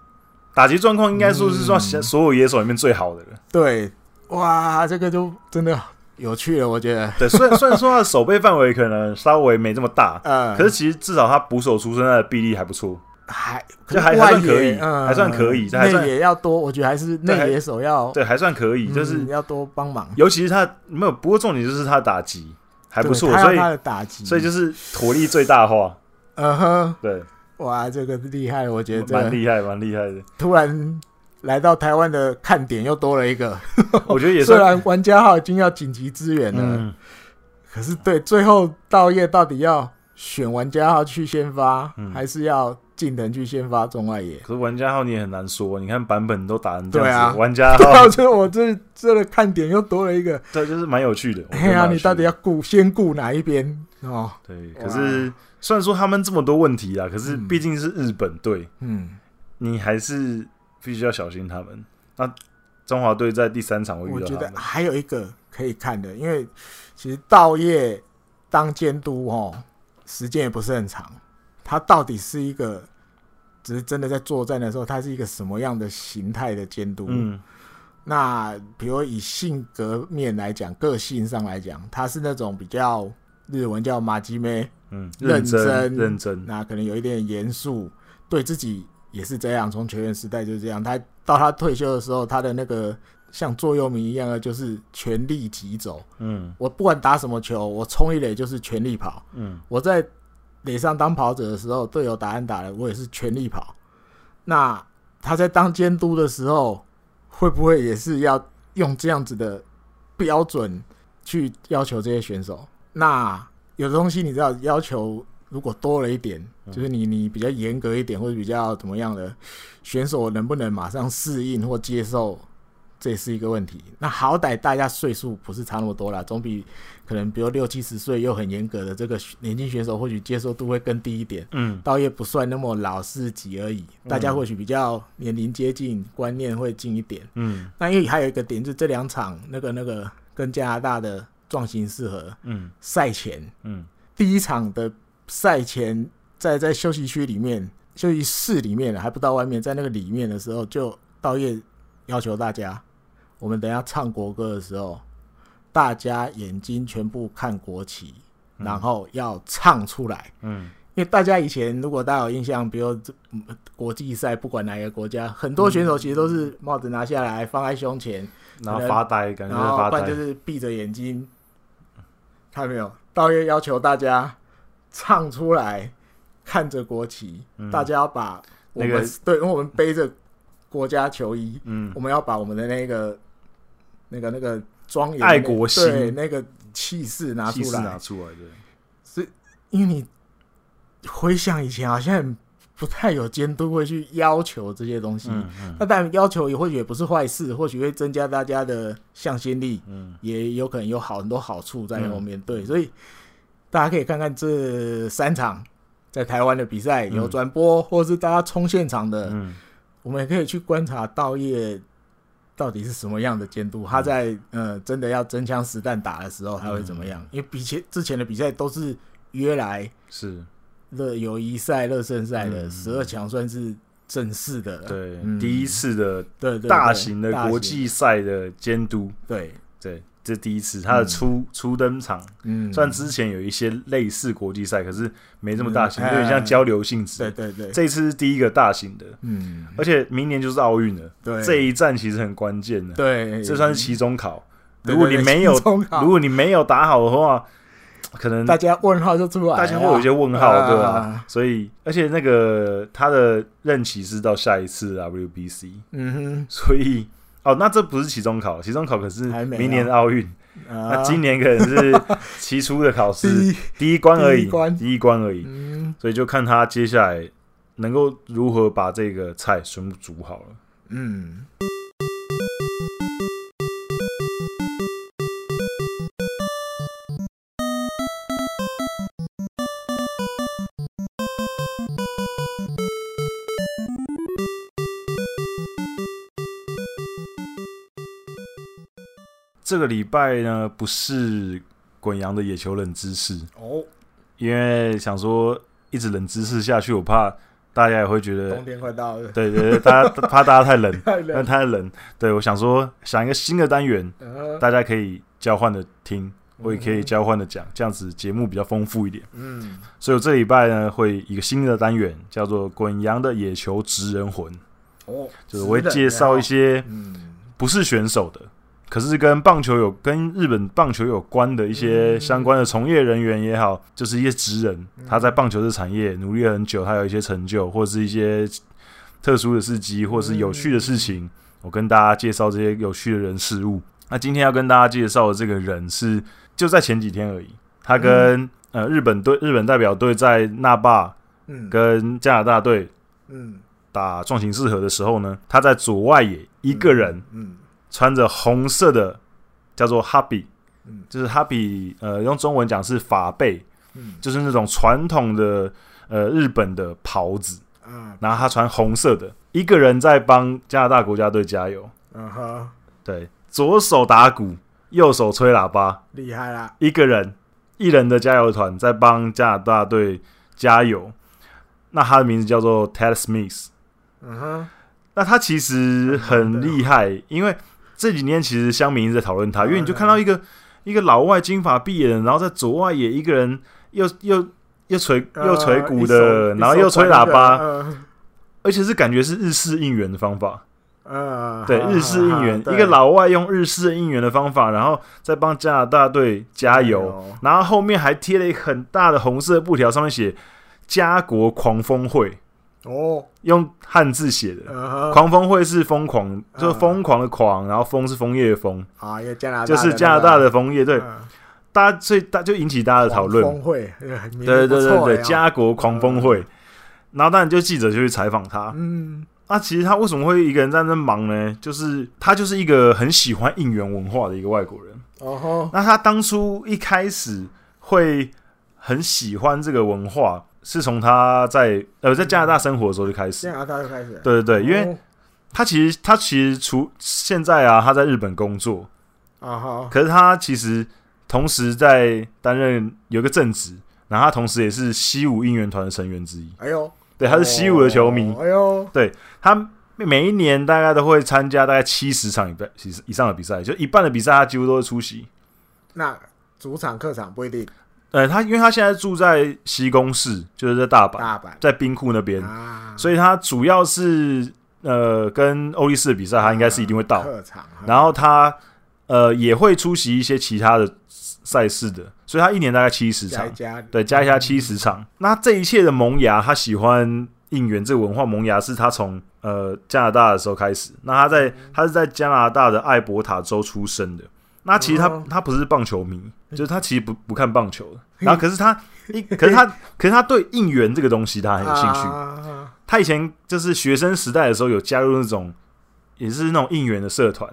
打击状况应该说是说所有野手里面最好的了、嗯。对，哇，这个就真的。有趣了，我觉得。对，虽然虽然说他的守备范围可能稍微没这么大，<laughs> 嗯，可是其实至少他捕手出身，他的臂力还不错，还就还还算可以，还算可以。内野要多，我觉得还是内野手要对，还算可以，就是要多帮忙。尤其是他没有，不过重点就是他打击还不错，所以他的打击，所以就是火力最大化。<laughs> 嗯哼，对，哇，这个厉害，我觉得蛮厉害，蛮厉害的。突然。来到台湾的看点又多了一个，我觉得也是。<laughs> 虽然玩家号已经要紧急支援了，嗯、可是对最后稻叶到底要选玩家号去先发，嗯、还是要近藤去先发中外野？可是玩家号你也很难说，你看版本都打成这样子，玩家号，<laughs> 就是我这这个看点又多了一个，对，就是蛮有趣的。哎呀，你到底要顾先顾哪一边哦？对，可是虽然说他们这么多问题啦，可是毕竟是日本队，嗯，你还是。必须要小心他们。那中华队在第三场会遇到。我觉得还有一个可以看的，因为其实道业当监督哦，时间也不是很长。他到底是一个，只是真的在作战的时候，他是一个什么样的形态的监督？嗯，那比如以性格面来讲，个性上来讲，他是那种比较日文叫马吉梅，嗯，认真认真，认真，那可能有一点严肃，对自己也是这样。从球员时代就是这样，他到他退休的时候，他的那个像座右铭一样的，就是全力疾走。嗯，我不管打什么球，我冲一垒就是全力跑。嗯，我在垒上当跑者的时候，队友打安打了，我也是全力跑。那他在当监督的时候，会不会也是要用这样子的标准去要求这些选手？那有的东西你知道，要求如果多了一点，就是你你比较严格一点，或者比较怎么样的选手，能不能马上适应或接受？这也是一个问题。那好歹大家岁数不是差那么多啦，总比可能比如六七十岁又很严格的这个年轻选手，或许接受度会更低一点。嗯，倒也不算那么老司机而已，大家或许比较年龄接近，观念会近一点。嗯，那因为还有一个点，就是这两场那个那个跟加拿大的壮行适合。嗯，赛前，嗯，第一场的赛前在在休息区里面，休息室里面还不到外面，在那个里面的时候，就道业要求大家。我们等一下唱国歌的时候，大家眼睛全部看国旗，然后要唱出来。嗯，因为大家以前如果大家有印象，比如国际赛，不管哪个国家，很多选手其实都是帽子拿下来放在胸前，然后发呆，感觉然后发呆，就是闭着眼睛。看到没有？道业要求大家唱出来，看着国旗，大家要把我们对，因为我们背着国家球衣，嗯，我们要把我们的那个。那个那个庄严爱国心，对那个气势拿出来，拿出来，对。是因为你回想以前，好像不太有监督会去要求这些东西。嗯嗯、那当然要求也或许也不是坏事，或许会增加大家的向心力。嗯，也有可能有好很多好处在后面。嗯、对，所以大家可以看看这三场在台湾的比赛有转播，嗯、或者是大家冲现场的，嗯，我们也可以去观察道业。到底是什么样的监督？他在、嗯、呃真的要真枪实弹打的时候，他会怎么样？嗯、因为比前之前的比赛都是约来是。热友谊赛、热身赛的十二强，算是正式的，对，嗯、第一次的对对大型的国际赛的监督，对。对。这第一次他的初、嗯、初登场，嗯，虽然之前有一些类似国际赛，可是没这么大型，有点像交流性质。对对对，这一次是第一个大型的，嗯，而且明年就是奥运了，对，这一站其实很关键的，对，这算是期中考。对如果你没有，如果你没有打好的话，可能大家问号就出来，大家会有一些问号，对吧？啊、所以，而且那个他的任期是到下一次 WBC，嗯哼，所以哦，那这不是期中考，期中考可是明年的奥运。啊、那今年可能是期初的考试 <laughs> 第一关而已，第一关而已，嗯、所以就看他接下来能够如何把这个菜全部煮好了。嗯。这个礼拜呢，不是滚羊的野球冷知识哦，因为想说一直冷知识下去，我怕大家也会觉得冬天快到了。对对对，大家 <laughs> 怕大家太冷，<laughs> 太冷，太冷。对，我想说想一个新的单元，呃、大家可以交换的听，我也可以交换的讲，这样子节目比较丰富一点。嗯，所以我这礼拜呢，会一个新的单元叫做“滚羊的野球职人魂”，哦，就是我会介绍一些不是选手的。可是跟棒球有跟日本棒球有关的一些相关的从业人员也好，就是一些职人，他在棒球的产业努力了很久，他有一些成就，或者是一些特殊的事迹，或者是有趣的事情，我跟大家介绍这些有趣的人事物。那今天要跟大家介绍的这个人是就在前几天而已，他跟呃日本队日本代表队在那霸跟加拿大队打壮行四合的时候呢，他在左外野一个人，穿着红色的，叫做哈比，嗯，就是哈比，呃，用中文讲是法贝，嗯，就是那种传统的呃日本的袍子，嗯，然后他穿红色的，一个人在帮加拿大国家队加油，嗯哼，对，左手打鼓，右手吹喇叭，厉害啦，一个人，一人的加油团在帮加拿大队加油，那他的名字叫做 Ted Smith，嗯哼，那他其实很厉害，因为。这几年其实乡民一直在讨论他，因为你就看到一个一个老外金发碧眼，然后在左外野一个人又又又捶又捶鼓的，然后又吹喇叭，而且是感觉是日式应援的方法。呃，对，日式应援，一个老外用日式应援的方法，然后再帮加拿大队加油，然后后面还贴了一个很大的红色布条，上面写“家国狂风会”。哦，用汉字写的“狂风会”是疯狂，就是疯狂的狂，然后“风”是枫叶的“枫”啊，加拿大就是加拿大的枫叶。对，大家所以大就引起大家的讨论。峰会，对对对对，加国狂风会。然后当然就记者就去采访他，嗯。那、啊、其实他为什么会一个人在那忙呢？就是他就是一个很喜欢应援文化的一个外国人。哦。那他当初一开始会很喜欢这个文化，是从他在呃在加拿大生活的时候就开始。加拿大就开始。对对对，因为他其实他其实除现在啊，他在日本工作。啊哈。可是他其实同时在担任有一个正职，然后他同时也是西武应援团的成员之一。哎呦。对，他是西武的球迷。哦、哎呦，对他每一年大概都会参加大概七十场以以上的比赛，就一半的比赛他几乎都会出席。那主场、客场不一定。呃，他因为他现在住在西宫市，就是在大阪，大阪在兵库那边，啊、所以他主要是呃跟欧力士的比赛，他应该是一定会到。客场，然后他呃也会出席一些其他的赛事的。所以他一年大概七十场，对，加一下七十场。嗯、那这一切的萌芽，他喜欢应援这个文化萌芽，是他从呃加拿大的时候开始。那他在、嗯、他是在加拿大的艾伯塔州出生的。那其实他、嗯、他不是棒球迷，就是他其实不不看棒球的。然后可是他一可是他可是他对应援这个东西他很有兴趣。啊、他以前就是学生时代的时候有加入那种也是那种应援的社团，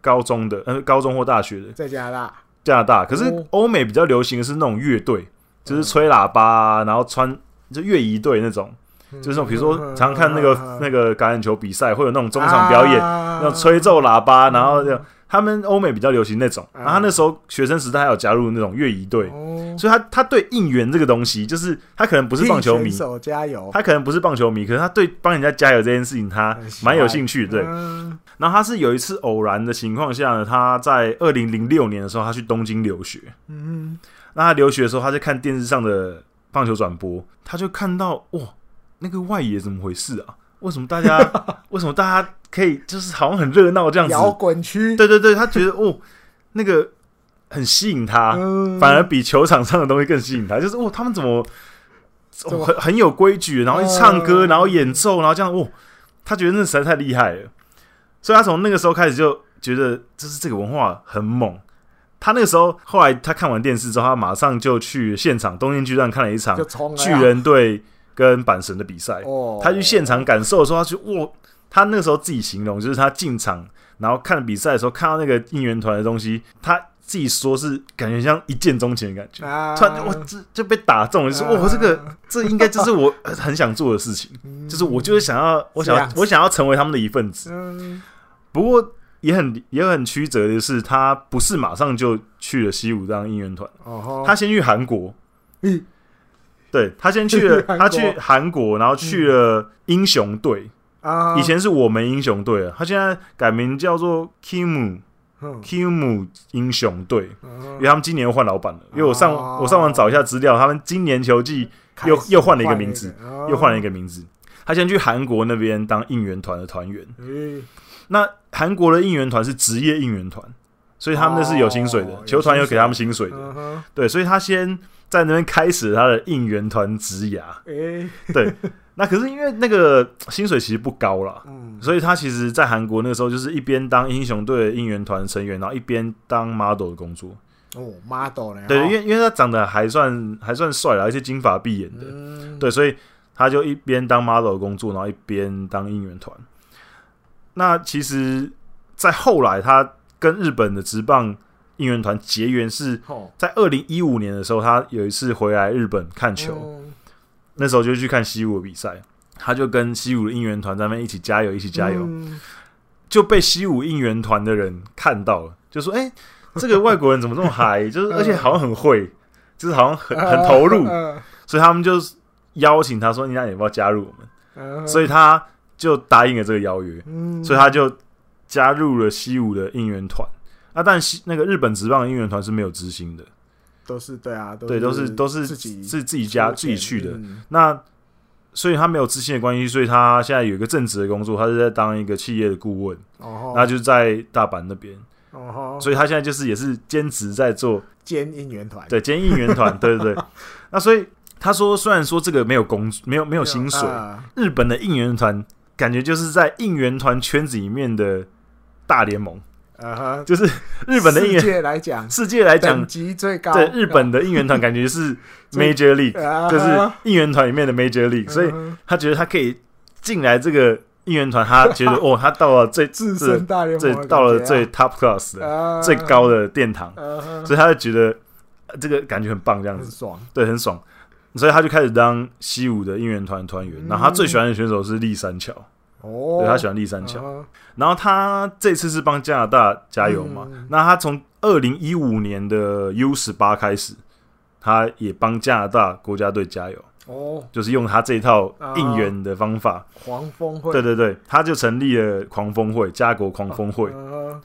高中的呃高中或大学的，在加拿大。加拿大，可是欧美比较流行的是那种乐队，就是吹喇叭、啊，然后穿就乐仪队那种，就是那种比如说常常看那个那个橄榄球比赛，会有那种中场表演，那种吹奏喇叭，然后就他们欧美比较流行那种。然后他那时候学生时代还有加入那种乐仪队，所以他他对应援这个东西，就是他可能不是棒球迷，加油，他可能不是棒球迷，可是他对帮人家加油这件事情他蛮有兴趣，对。然后他是有一次偶然的情况下呢，他在二零零六年的时候，他去东京留学。嗯，那他留学的时候，他在看电视上的棒球转播，他就看到哇，那个外野怎么回事啊？为什么大家 <laughs> 为什么大家可以就是好像很热闹这样子？摇滚区？对对对，他觉得哦，<laughs> 那个很吸引他，嗯、反而比球场上的东西更吸引他。就是哦，他们怎么、哦、很很有规矩，然后一唱歌，然后演奏，然后这样哦，他觉得那实在太厉害了。所以他从那个时候开始就觉得，就是这个文化很猛。他那个时候后来他看完电视之后，他马上就去现场东京巨蛋看了一场巨人队跟阪神的比赛。他去现场感受的时候，他就哇，他那个时候自己形容，就是他进场然后看比赛的时候，看到那个应援团的东西，他自己说是感觉像一见钟情的感觉。突然我这就被打中了，就说 <laughs> 哇，这个这应该就是我很想做的事情，就是我就是想要，我想要，我想要成为他们的一份子。不过也很也很曲折的是，他不是马上就去了西武当应援团，他先去韩国，嗯，对，他先去了，<laughs> 他去韩国，然后去了英雄队啊，以前是我们英雄队啊，他现在改名叫做 Kimu Kimu 英雄队，因为他们今年又换老板了，因为我上我上网找一下资料，他们今年球季又又换了一个名字，又换了一个名字，他先去韩国那边当应援团的团员，那韩国的应援团是职业应援团，所以他们那是有薪水的，哦、球团有给他们薪水的。对，所以他先在那边开始他的应援团职涯。欸、对，那可是因为那个薪水其实不高啦，嗯、所以他其实，在韩国那个时候就是一边当英雄队的应援团成员，然后一边当 model 的工作。哦，model 呢？对，因为因为他长得还算还算帅啦，而且金发碧眼的，嗯、对，所以他就一边当 model 的工作，然后一边当应援团。那其实，在后来，他跟日本的职棒应援团结缘，是在二零一五年的时候，他有一次回来日本看球，那时候就去看西武的比赛，他就跟西武的应援团在那边一起加油，一起加油，就被西武应援团的人看到了，就说：“哎，这个外国人怎么这么嗨？<laughs> 就是而且好像很会，就是好像很很投入。”所以他们就邀请他说：“你要不要加入我们？”所以他。就答应了这个邀约，嗯、所以他就加入了西武的应援团。啊，但西那个日本职棒的应援团是没有执行的，都是对啊，对，都是都是自己是自己家自己去的。嗯、那所以他没有自信的关系，所以他现在有一个正职的工作，他是在当一个企业的顾问，哦，那就是在大阪那边，哦，所以他现在就是也是兼职在做兼应援团，对，兼应援团，对对对。<laughs> 那所以他说，虽然说这个没有工没有没有薪水，啊、日本的应援团感觉就是在应援团圈子里面的大联盟。啊哈，就是日本的应援世界来讲，世界来讲级最高。对，日本的应援团感觉是 <laughs> Major League，就是应援团里面的 Major League，所以他觉得他可以进来这个应援团，他觉得 <laughs> 哦，他到了最自身大联盟，最到了最 Top Class 的最高的殿堂，所以他就觉得这个感觉很棒，这样子爽，对，很爽，所以他就开始当西武的应援团团员。然后他最喜欢的选手是立三桥。哦，对，他喜欢立三桥，啊、然后他这次是帮加拿大加油嘛？嗯、那他从二零一五年的 U 十八开始，他也帮加拿大国家队加油。哦，就是用他这套应援的方法，狂风会，对对对，他就成立了狂风会，加国狂风会。啊、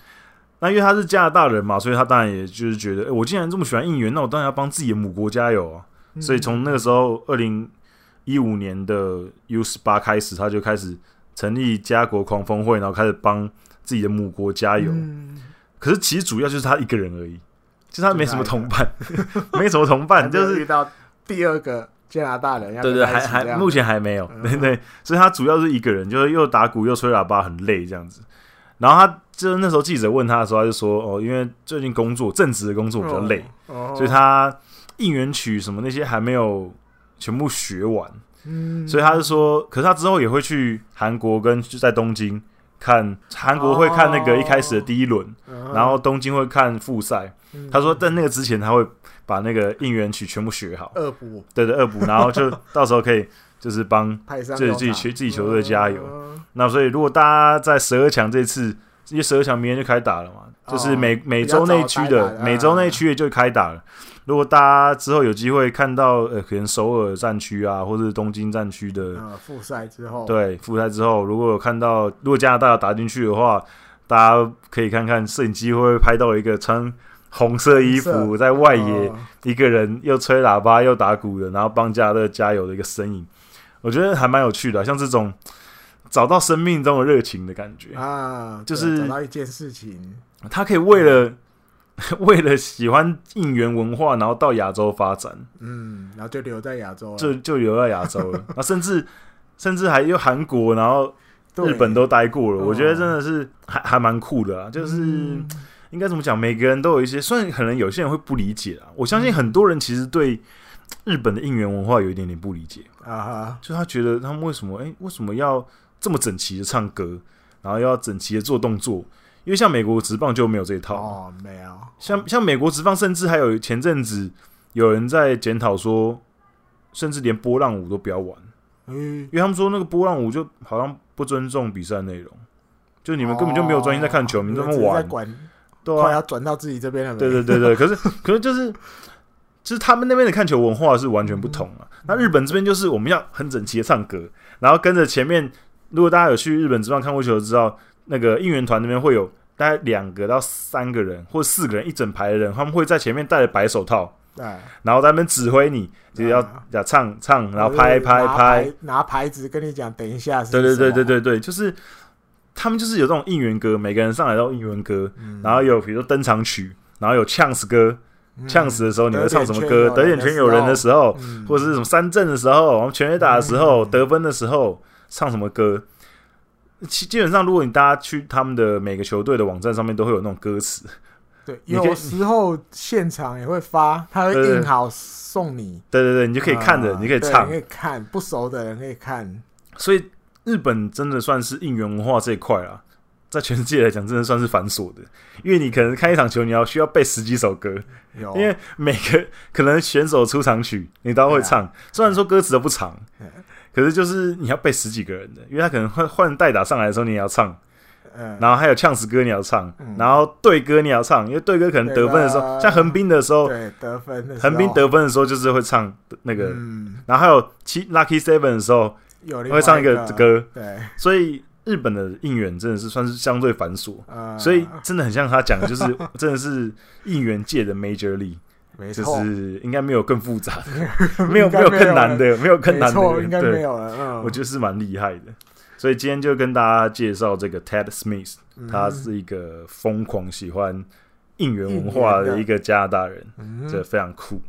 那因为他是加拿大人嘛，所以他当然也就是觉得，哎，我既然这么喜欢应援，那我当然要帮自己的母国加油啊。嗯、所以从那个时候，二零一五年的 U 十八开始，他就开始。成立家国狂风会，然后开始帮自己的母国加油。嗯、可是其实主要就是他一个人而已，就是他没什么同伴，<laughs> 没什么同伴，就是遇到第二个加拿大人。对对，还还目前还没有，对对，所以他主要是一个人，就是又打鼓又吹喇叭，很累这样子。然后他就是那时候记者问他的时候，他就说：“哦，因为最近工作正职的工作比较累，哦哦、所以他应援曲什么那些还没有全部学完。”嗯，所以他是说，可是他之后也会去韩国，跟就在东京看韩国会看那个一开始的第一轮，哦、然后东京会看复赛。嗯、他说，在那个之前，他会把那个应援曲全部学好，二补，对对，二补，然后就到时候可以就是帮自己自己球自己球队加油。嗯、那所以，如果大家在十二强这次，因为十二强明天就开打了嘛，哦、就是美美洲那区的美洲那区的就开打了。如果大家之后有机会看到，呃，可能首尔战区啊，或者是东京战区的复赛之后，对复赛之后，如果有看到，如果加拿大打进去的话，大家可以看看摄影机会不会拍到一个穿红色衣服在外野，一个人又吹喇叭又打鼓的，然后帮加勒加油的一个身影，我觉得还蛮有趣的，像这种找到生命中的热情的感觉。啊，就是找到一件事情，他可以为了。<laughs> 为了喜欢应援文化，然后到亚洲发展，嗯，然后就留在亚洲，就就留在亚洲了。<laughs> 那甚至甚至还有韩国，然后日本都待过了。我觉得真的是还还蛮酷的啊。就是、嗯、应该怎么讲，每个人都有一些，虽然可能有些人会不理解啊。我相信很多人其实对日本的应援文化有一点点不理解啊哈，就他觉得他们为什么哎、欸、为什么要这么整齐的唱歌，然后要整齐的做动作。因为像美国职棒就没有这一套哦，没有。像像美国职棒，甚至还有前阵子有人在检讨说，甚至连波浪舞都不要玩，嗯，因为他们说那个波浪舞就好像不尊重比赛内容，就你们根本就没有专心在看球，你们这么玩，对啊，要转到自己这边了。对对对对，可是可是就是就是他们那边的看球文化是完全不同啊。那日本这边就是我们要很整齐的唱歌，然后跟着前面，如果大家有去日本职棒看过球，知道。那个应援团那边会有大概两个到三个人或四个人一整排的人，他们会在前面戴着白手套，对，然后在那边指挥你，就是要要唱唱，然后拍拍拍，拿牌子跟你讲，等一下。对对对对对对，就是他们就是有这种应援歌，每个人上来都应援歌，然后有比如说登场曲，然后有呛死歌，呛死的时候你会唱什么歌？得点圈有人的时候，或者是什么三振的时候，我们全垒打的时候，得分的时候唱什么歌？基基本上，如果你大家去他们的每个球队的网站上面，都会有那种歌词。对，有时候现场也会发，他会 <laughs> 印好送你。对对对，你就可以看着，你可以唱，可以看不熟的人可以看。所以日本真的算是应援文化这一块啊，在全世界来讲，真的算是繁琐的。因为你可能看一场球，你要需要背十几首歌，因为每个可能选手出场曲你都会唱，虽然说歌词都不长。可是就是你要背十几个人的，因为他可能换换代打上来的时候你也要唱，嗯，然后还有呛死歌你要唱，嗯、然后对歌你要唱，因为对歌可能得分的时候，像横滨的时候，对得分的时候，横滨得分的时候就是会唱那个，嗯、然后还有七 Lucky Seven 的时候，有会唱一个歌，对，所以日本的应援真的是算是相对繁琐，呃、所以真的很像他讲的，就是 <laughs> 真的是应援界的 Major League，没错，就是应该没有更复杂的，<laughs> 没有没有更难的，没有更难的，应该没有了。嗯、我觉得是蛮厉害的，所以今天就跟大家介绍这个 Ted Smith，他是一个疯狂喜欢应援文化的一个加拿大人，这非常酷。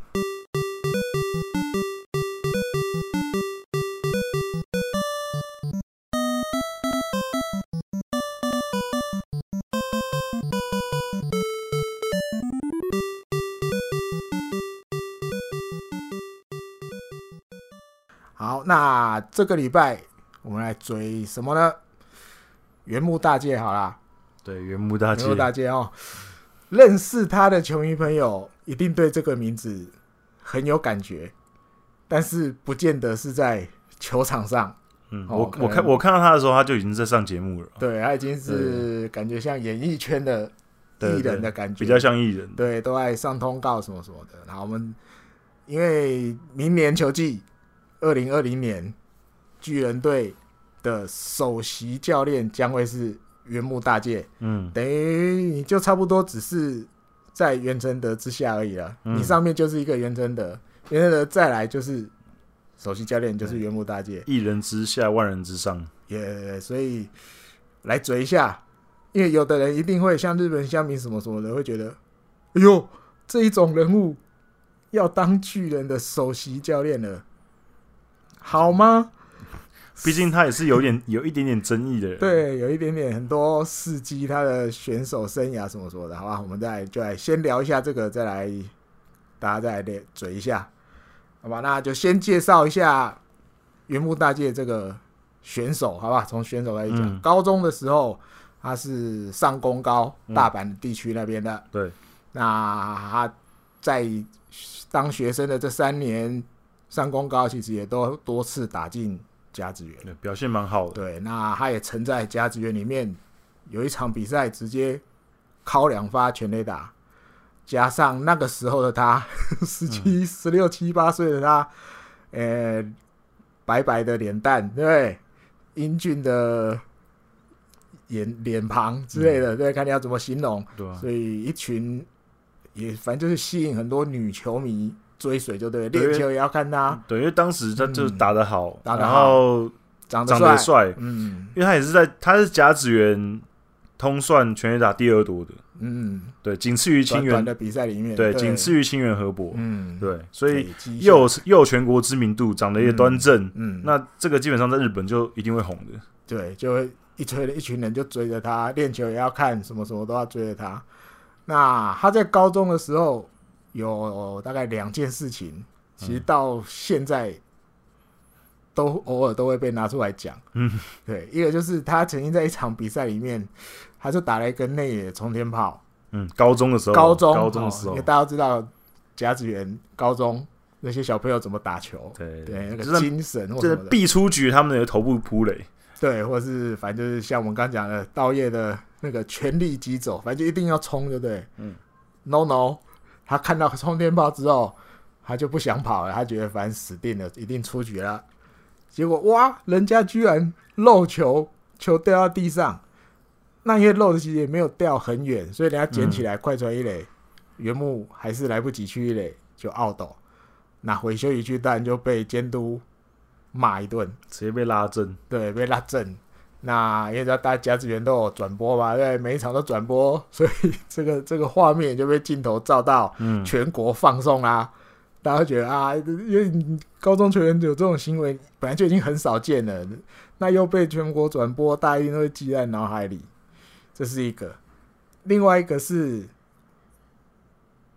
那这个礼拜我们来追什么呢？原木大介好啦，对，原木大介，原木大介哦，认识他的球迷朋友一定对这个名字很有感觉，但是不见得是在球场上。嗯，我我看我看到他的时候，他就已经在上节目了。对，他已经是感觉像演艺圈的艺人的感觉，比较像艺人。对，都爱上通告什么什么的。然后我们因为明年球季。二零二零年，巨人队的首席教练将会是原木大介。嗯，等于你就差不多只是在袁成德之下而已了。嗯、你上面就是一个袁成德，袁成德再来就是首席教练，就是原木大介。一人之下，万人之上。也、yeah, 所以来嘴一下，因为有的人一定会像日本乡民什么什么的，会觉得，哎呦，这一种人物要当巨人的首席教练了。好吗？毕竟他也是有点 <laughs> 有一点点争议的人，对，有一点点很多事迹，他的选手生涯什么什么的，好吧？我们再来就来先聊一下这个，再来大家再来嘴一下，好吧？那就先介绍一下原木大介这个选手，好吧？从选手来讲，嗯、高中的时候他是上工高大阪地区那边的，嗯、对。那他在当学生的这三年。上公高其实也都多次打进甲子园，表现蛮好的。对，那他也曾在甲子园里面有一场比赛直接敲两发全垒打，加上那个时候的他 <laughs> 十七、十六、七八岁的他，呃，白白的脸蛋，对，英俊的脸脸庞之类的，嗯、对，看你要怎么形容。对、啊，所以一群也反正就是吸引很多女球迷。追随就对，练球也要看他。对，因为当时他就打得好，嗯、打得好，然后长得帅。嗯，因为他也是在，他是甲子园通算全垒打第二多的。嗯，对，仅次于清源的比赛里面，对，仅次于清源河伯。嗯，对，所以又有又有全国知名度，长得也端正。嗯，嗯那这个基本上在日本就一定会红的。对，就会一堆一群人就追着他，练球也要看，什么什么都要追着他。那他在高中的时候。有大概两件事情，其实到现在都偶尔都会被拿出来讲。嗯，对，一个就是他曾经在一场比赛里面，他就打了一个内野冲天炮。嗯，高中的时候，高中高中的时候，因为大家都知道甲子园高中那些小朋友怎么打球，对对，那个精神或者必出局，他们的头部扑垒，对，或者是反正就是像我们刚讲的道叶的那个全力疾走，反正就一定要冲，对不对？嗯，no no。他看到冲天炮之后，他就不想跑了。他觉得反正死定了，一定出局了。结果哇，人家居然漏球，球掉到地上。那因为漏的其实也没有掉很远，所以人家捡起来快传一垒，原木还是来不及去一垒就 out。那回修一句当然就被监督骂一顿，直接被拉正。对，被拉正。那因为知道大家甲子园都有转播嘛，对，每一场都转播，<laughs> 所以这个这个画面就被镜头照到，全国放送啦。嗯、大家觉得啊，因为高中球员有这种行为，本来就已经很少见了，那又被全国转播，大家一定会记在脑海里。这是一个，另外一个是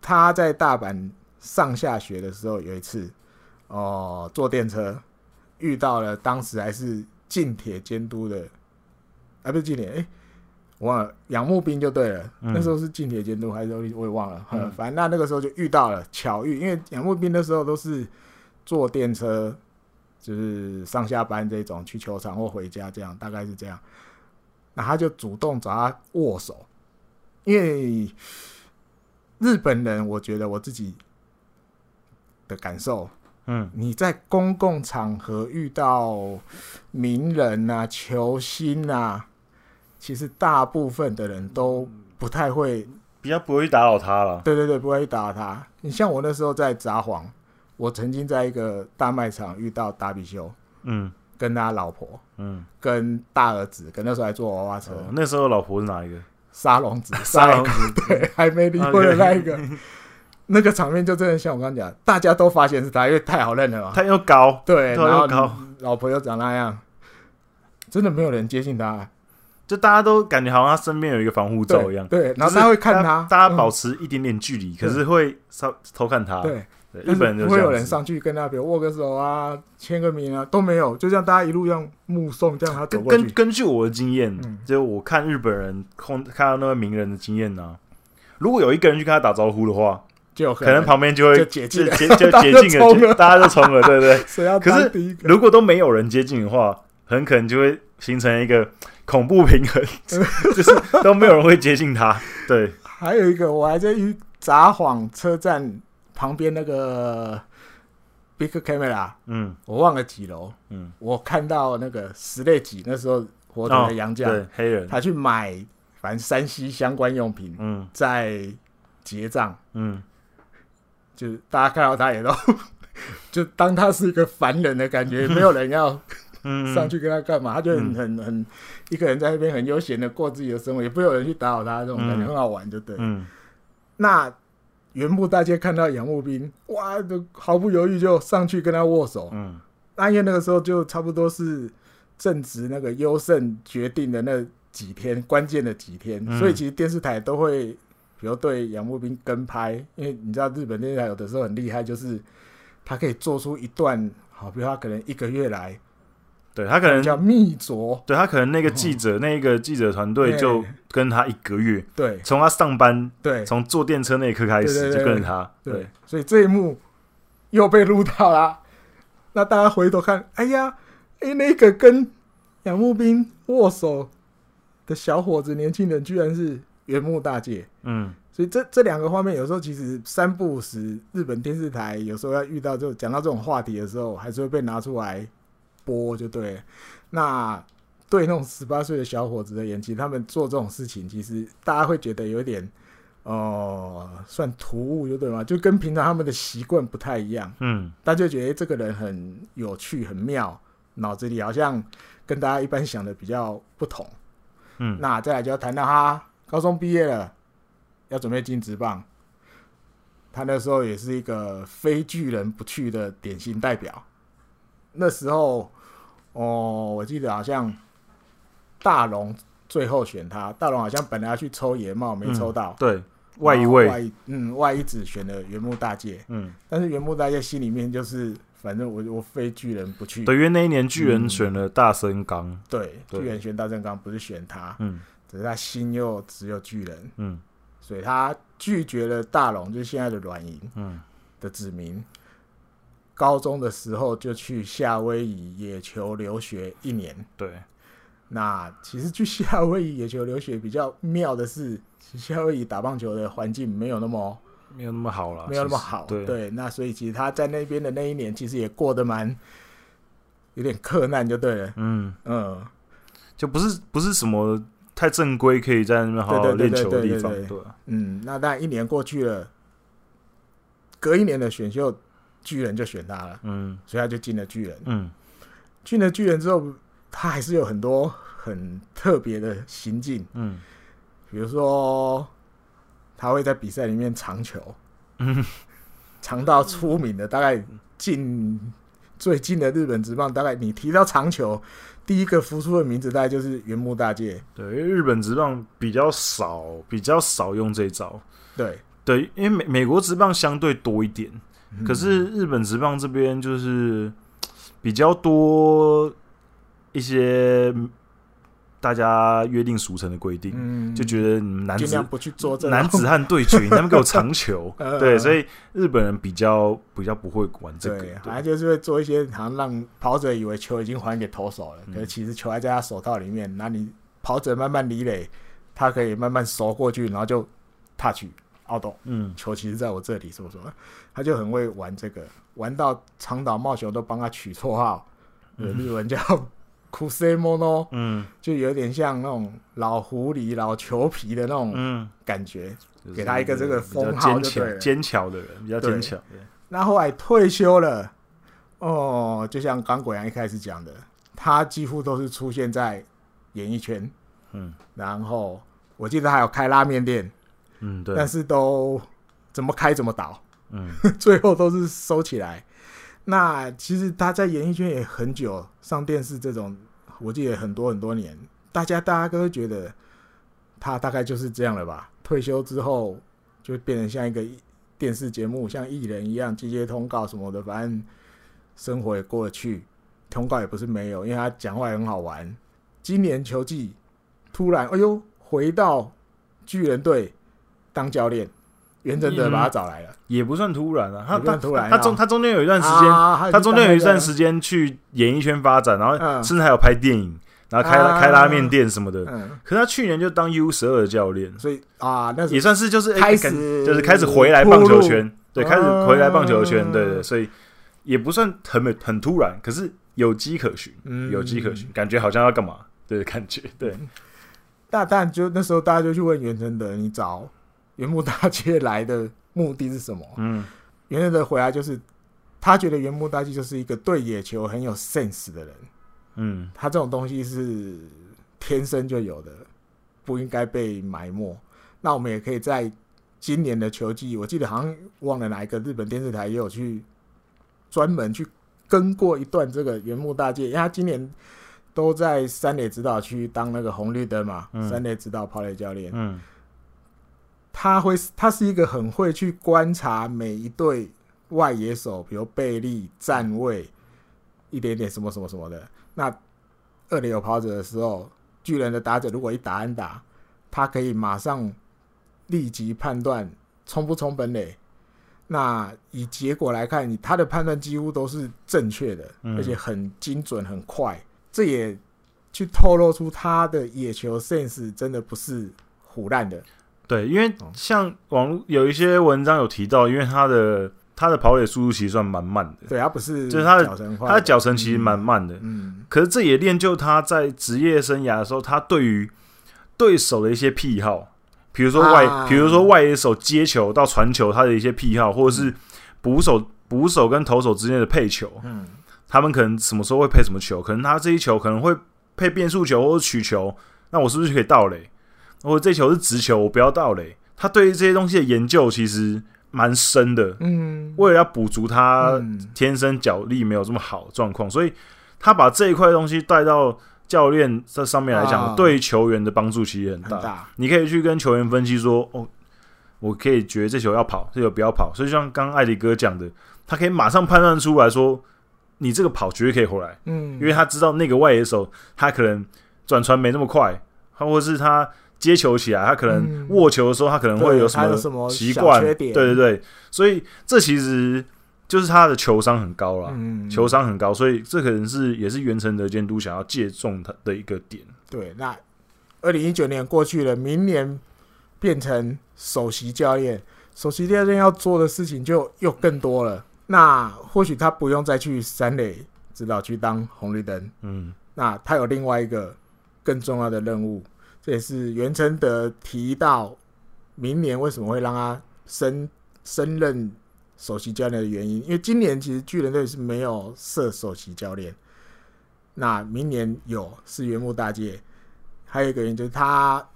他在大阪上下学的时候，有一次哦，坐电车遇到了，当时还是。近铁监督的，啊，不是近铁，哎、欸，我忘了，仰木兵就对了。嗯、那时候是近铁监督还是我也忘了。嗯，反正那那个时候就遇到了巧遇，因为仰木兵的时候都是坐电车，就是上下班这种去球场或回家这样，大概是这样。那他就主动找他握手，因为日本人，我觉得我自己的感受，嗯，你在公共场合遇到名人啊、球星啊，其实大部分的人都不太会，比较不会去打扰他了。对对对，不会去打扰他。你像我那时候在札幌，我曾经在一个大卖场遇到达比修，嗯，跟他老婆，嗯，跟大儿子，跟那时候还坐娃娃车。哦，那时候老婆是哪一个？沙龙子，<laughs> 沙龙子，对，还没离婚的那一个。<laughs> 那个场面就真的像我刚刚讲，大家都发现是他，因为太好认了嘛。他又高，对，然后高，老婆又长那样，真的没有人接近他，就大家都感觉好像他身边有一个防护罩一样。对，然后他会看他，大家保持一点点距离，可是会稍偷看他。对，日本人不会有人上去跟他，比如握个手啊、签个名啊，都没有，就像大家一路用目送这样他走过去。根根据我的经验，就我看日本人看看到那个名人的经验呢，如果有一个人去跟他打招呼的话。就可能旁边就会就解禁，就 <laughs> 就解禁了，大家就冲了，对不对？<laughs> 可是如果都没有人接近的话，很可能就会形成一个恐怖平衡，<laughs> 就是都没有人会接近他。对，还有一个，我还在于札幌车站旁边那个 Big Camera，嗯，我忘了几楼，嗯，我看到那个十类几那时候活动的杨家，对，黑人，他去买反正山西相关用品，嗯，在结账，嗯。就是大家看到他也都，<laughs> 就当他是一个凡人的感觉，<laughs> 没有人要上去跟他干嘛，他就很很很一个人在那边很悠闲的过自己的生活，也不会有人去打扰他，这种感觉很好玩，就对。那原木大街看到杨木兵，哇，就毫不犹豫就上去跟他握手。嗯，那因为那个时候就差不多是正值那个优胜决定的那几天，关键的几天，所以其实电视台都会。比如对杨慕斌跟拍，因为你知道日本电视台有的时候很厉害，就是他可以做出一段好，比如他可能一个月来，对他可能叫密着，对他可能那个记者、嗯、那个记者团队就跟他一个月，对，从他上班，对，从坐电车那一刻开始就跟着他，对，所以这一幕又被录到了。那大家回头看，哎呀，哎，那个跟杨慕斌握手的小伙子，年轻人居然是。原木大介，嗯，所以这这两个画面有时候其实三不五时，日本电视台有时候要遇到就讲到这种话题的时候，还是会被拿出来播，就对。那对那种十八岁的小伙子的演技，他们做这种事情，其实大家会觉得有点哦、呃，算突兀，就对吗？就跟平常他们的习惯不太一样，嗯，大家就觉得这个人很有趣、很妙，脑子里好像跟大家一般想的比较不同，嗯，那再来就要谈到他。高中毕业了，要准备进职棒。他那时候也是一个非巨人不去的典型代表。那时候，哦，我记得好像大龙最后选他，大龙好像本来要去抽野帽，没抽到。嗯、对，外一位，外嗯，外一子选了原木大介。嗯，但是原木大介心里面就是，反正我我非巨人不去。对，因为那一年巨人选了大森刚、嗯。对，巨人选大森刚，不是选他。嗯。可是他心又只有巨人，嗯，所以他拒绝了大龙，就是现在的软银，嗯，的指名。高中的时候就去夏威夷野球留学一年，对。那其实去夏威夷野球留学比较妙的是，夏威夷打棒球的环境没有那么没有那么好了，没有那么好，对，对。那所以其实他在那边的那一年，其实也过得蛮有点克难，就对了，嗯嗯，就不是不是什么。太正规，可以在那边好好练球的地方。对，嗯，那当然一年过去了，隔一年的选秀，巨人就选他了，嗯，所以他就进了巨人，嗯，进了巨人之后，他还是有很多很特别的行径，嗯，比如说他会在比赛里面长球，嗯，长到出名的，大概近最近的日本职棒，大概你提到长球。第一个浮出的名字大概就是原木大介，对，因为日本职棒比较少，比较少用这招，对对，因为美美国职棒相对多一点，嗯、可是日本职棒这边就是比较多一些。大家约定俗成的规定，嗯、就觉得男子不去做这男子汉对决，他们给我长球，<laughs> 对，所以日本人比较比较不会玩这个，对，反正就是会做一些好像让跑者以为球已经还给投手了，嗯、可是其实球还在他手套里面，那你跑者慢慢离垒，他可以慢慢收过去，然后就 touch 奥斗，嗯，球其实在我这里，是不是？他就很会玩这个，玩到长岛茂雄都帮他取绰号，嗯、日文叫库塞莫诺，嗯，就有点像那种老狐狸、老球皮的那种感觉，嗯、给他一个这个封号就对了，坚强的人，比较坚强。那后来退休了，哦，就像刚果阳一开始讲的，他几乎都是出现在演艺圈，嗯，然后我记得还有开拉面店。嗯，对，但是都怎么开怎么倒，嗯，<laughs> 最后都是收起来。那其实他在演艺圈也很久，上电视这种，我记得很多很多年，大家大家都会觉得他大概就是这样了吧。退休之后就变成像一个电视节目，像艺人一样接接通告什么的，反正生活也过得去，通告也不是没有，因为他讲话也很好玩。今年球季突然，哎呦，回到巨人队。当教练，袁成德把他找来了，也不算突然啊。他他突然，他中他中间有一段时间，他中间有一段时间去演艺圈发展，然后甚至还有拍电影，然后开开拉面店什么的。可是他去年就当 U 十二的教练，所以啊，那也算是就是开始就是开始回来棒球圈，对，开始回来棒球圈，对对，所以也不算很很突然，可是有迹可循，有迹可循，感觉好像要干嘛？对，感觉对。大但就那时候大家就去问袁成德，你找。原木大介来的目的是什么？嗯，原来的回答就是，他觉得原木大介就是一个对野球很有 sense 的人。嗯，他这种东西是天生就有的，不应该被埋没。那我们也可以在今年的球季，我记得好像忘了哪一个日本电视台也有去专门去跟过一段这个原木大介，因为他今年都在三垒指导区当那个红绿灯嘛，嗯、三垒指导跑垒教练。嗯。他会，他是一个很会去观察每一对外野手，比如贝利、站位，一点点什么什么什么的。那二垒有跑者的时候，巨人的打者如果一打安打，他可以马上立即判断冲不冲本垒。那以结果来看，他的判断几乎都是正确的，而且很精准、很快。这也去透露出他的野球 sense 真的不是唬烂的。对，因为像网络有一些文章有提到，因为他的他的跑垒速度其实算蛮慢的。对，他不是，就是他的他的脚程其实蛮慢的。嗯，可是这也练就他在职业生涯的时候，他对于对手的一些癖好，比如说外，啊、比如说外野手接球到传球，他的一些癖好，或者是捕手捕手跟投手之间的配球，嗯，他们可能什么时候会配什么球？可能他这一球可能会配变速球或者曲球，那我是不是可以盗垒？或者这球是直球，我不要倒垒。他对于这些东西的研究其实蛮深的，嗯，为了要补足他天生脚力没有这么好的状况，所以他把这一块东西带到教练这上面来讲，对球员的帮助其实很大。很大。你可以去跟球员分析说，哦，我可以觉得这球要跑，这球不要跑。所以像刚刚艾迪哥讲的，他可以马上判断出来说，你这个跑绝对可以回来，嗯，因为他知道那个外野手他可能转传没那么快，他或者是他。接球起来，他可能握球的时候，他可能会有什么习惯？对对对，所以这其实就是他的球商很高了，球商很高，所以这可能是也是袁成德监督想要借重他的一个点。对，那二零一九年过去了，明年变成首席教练，首席教练要做的事情就又更多了。那或许他不用再去三垒指导去当红绿灯，嗯，那他有另外一个更重要的任务。这也是袁成德提到明年为什么会让他升升任首席教练的原因，因为今年其实巨人队是没有设首席教练，那明年有是原木大介，还有一个原因就是他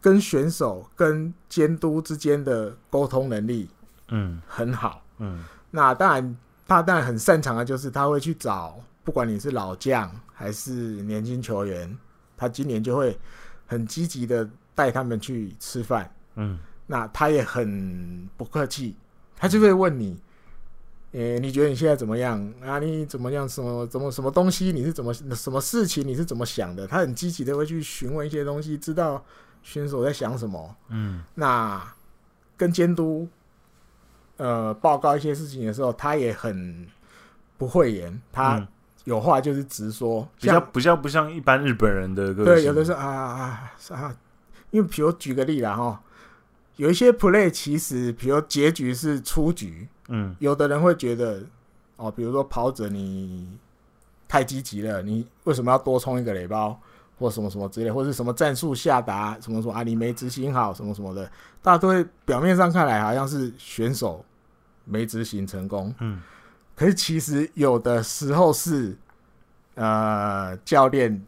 跟选手跟监督之间的沟通能力，嗯，很好，嗯，那当然他当然很擅长的就是他会去找，不管你是老将还是年轻球员，他今年就会。很积极的带他们去吃饭，嗯，那他也很不客气，他就会问你，诶、欸，你觉得你现在怎么样啊？你怎么样？什么怎么什么东西？你是怎么什么事情？你是怎么想的？他很积极的会去询问一些东西，知道选手在想什么，嗯，那跟监督呃报告一些事情的时候，他也很不讳言，他。嗯有话就是直说，比较不像不像一般日本人的个。对，有的是啊啊啊，因为比如举个例啦哈，有一些 play 其实，比如结局是出局，嗯，有的人会觉得，哦，比如说跑者你太积极了，你为什么要多冲一个垒包，或什么什么之类，或是什么战术下达，什么什么啊，你没执行好，什么什么的，大家都会表面上看来好像是选手没执行成功，嗯，可是其实有的时候是呃教练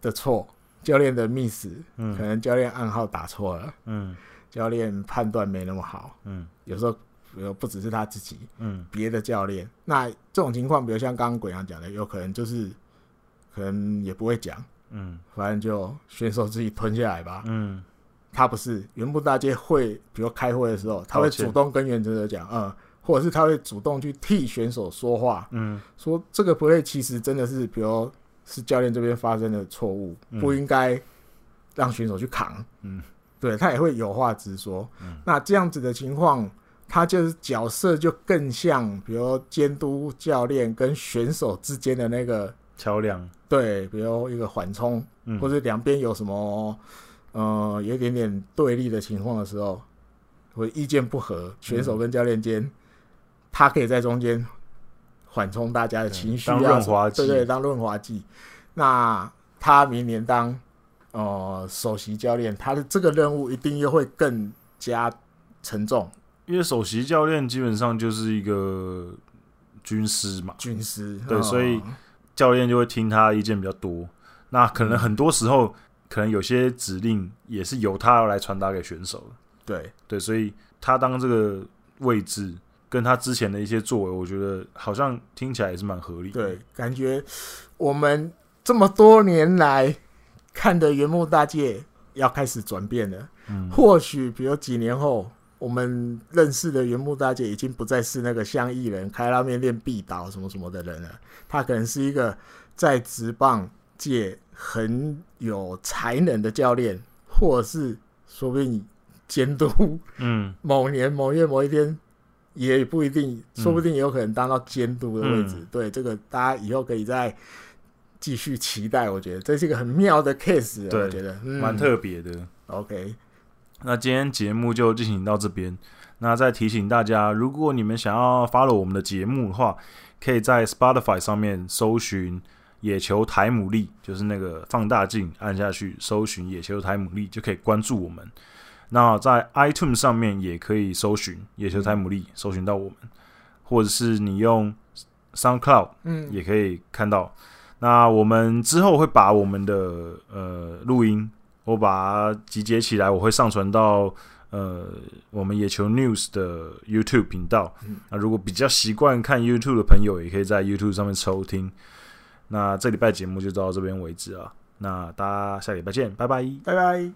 的错。教练的 miss，嗯，可能教练暗号打错了，嗯，教练判断没那么好，嗯，有时候比如不只是他自己，嗯，别的教练，那这种情况，比如像刚刚鬼阳讲的，有可能就是可能也不会讲，嗯，反正就选手自己吞下来吧，嗯，他不是原木大街会，比如开会的时候，他会主动跟原则者讲，嗯，或者是他会主动去替选手说话，嗯，说这个 play 其实真的是比如。是教练这边发生的错误，不应该让选手去扛。嗯，对，他也会有话直说。嗯，那这样子的情况，他就是角色就更像，比如监督教练跟选手之间的那个桥梁。对，比如一个缓冲，嗯，或者两边有什么呃有一点点对立的情况的时候，或意见不合，选手跟教练间，他可以在中间。缓冲大家的情绪，当润滑剂，对对，当润滑剂。那他明年当呃首席教练，他的这个任务一定又会更加沉重，因为首席教练基本上就是一个军师嘛，军师对，所以教练就会听他意见比较多。那可能很多时候，嗯、可能有些指令也是由他要来传达给选手的。对对，所以他当这个位置。跟他之前的一些作为，我觉得好像听起来也是蛮合理的。对，感觉我们这么多年来看的原木大介要开始转变了。嗯，或许比如几年后，我们认识的原木大介已经不再是那个像艺人开拉面店必倒什么什么的人了。他可能是一个在职棒界很有才能的教练，或者是说不定监督。嗯，某年某月某一天。也不一定，说不定也有可能当到监督的位置。嗯、对，这个大家以后可以再继续期待。我觉得这是一个很妙的 case，对，我觉得蛮、嗯、特别的。OK，那今天节目就进行到这边。那再提醒大家，如果你们想要 follow 我们的节目的话，可以在 Spotify 上面搜寻“野球台姆利”，就是那个放大镜按下去搜寻“野球台姆利”，就可以关注我们。那在 iTunes 上面也可以搜寻野球台牡蛎，搜寻到我们，或者是你用 SoundCloud，嗯，也可以看到。嗯、那我们之后会把我们的呃录音，我把它集结起来，我会上传到呃我们野球 News 的 YouTube 频道。嗯、那如果比较习惯看 YouTube 的朋友，也可以在 YouTube 上面收听。那这礼拜节目就到这边为止啊。那大家下礼拜见，拜拜，拜拜。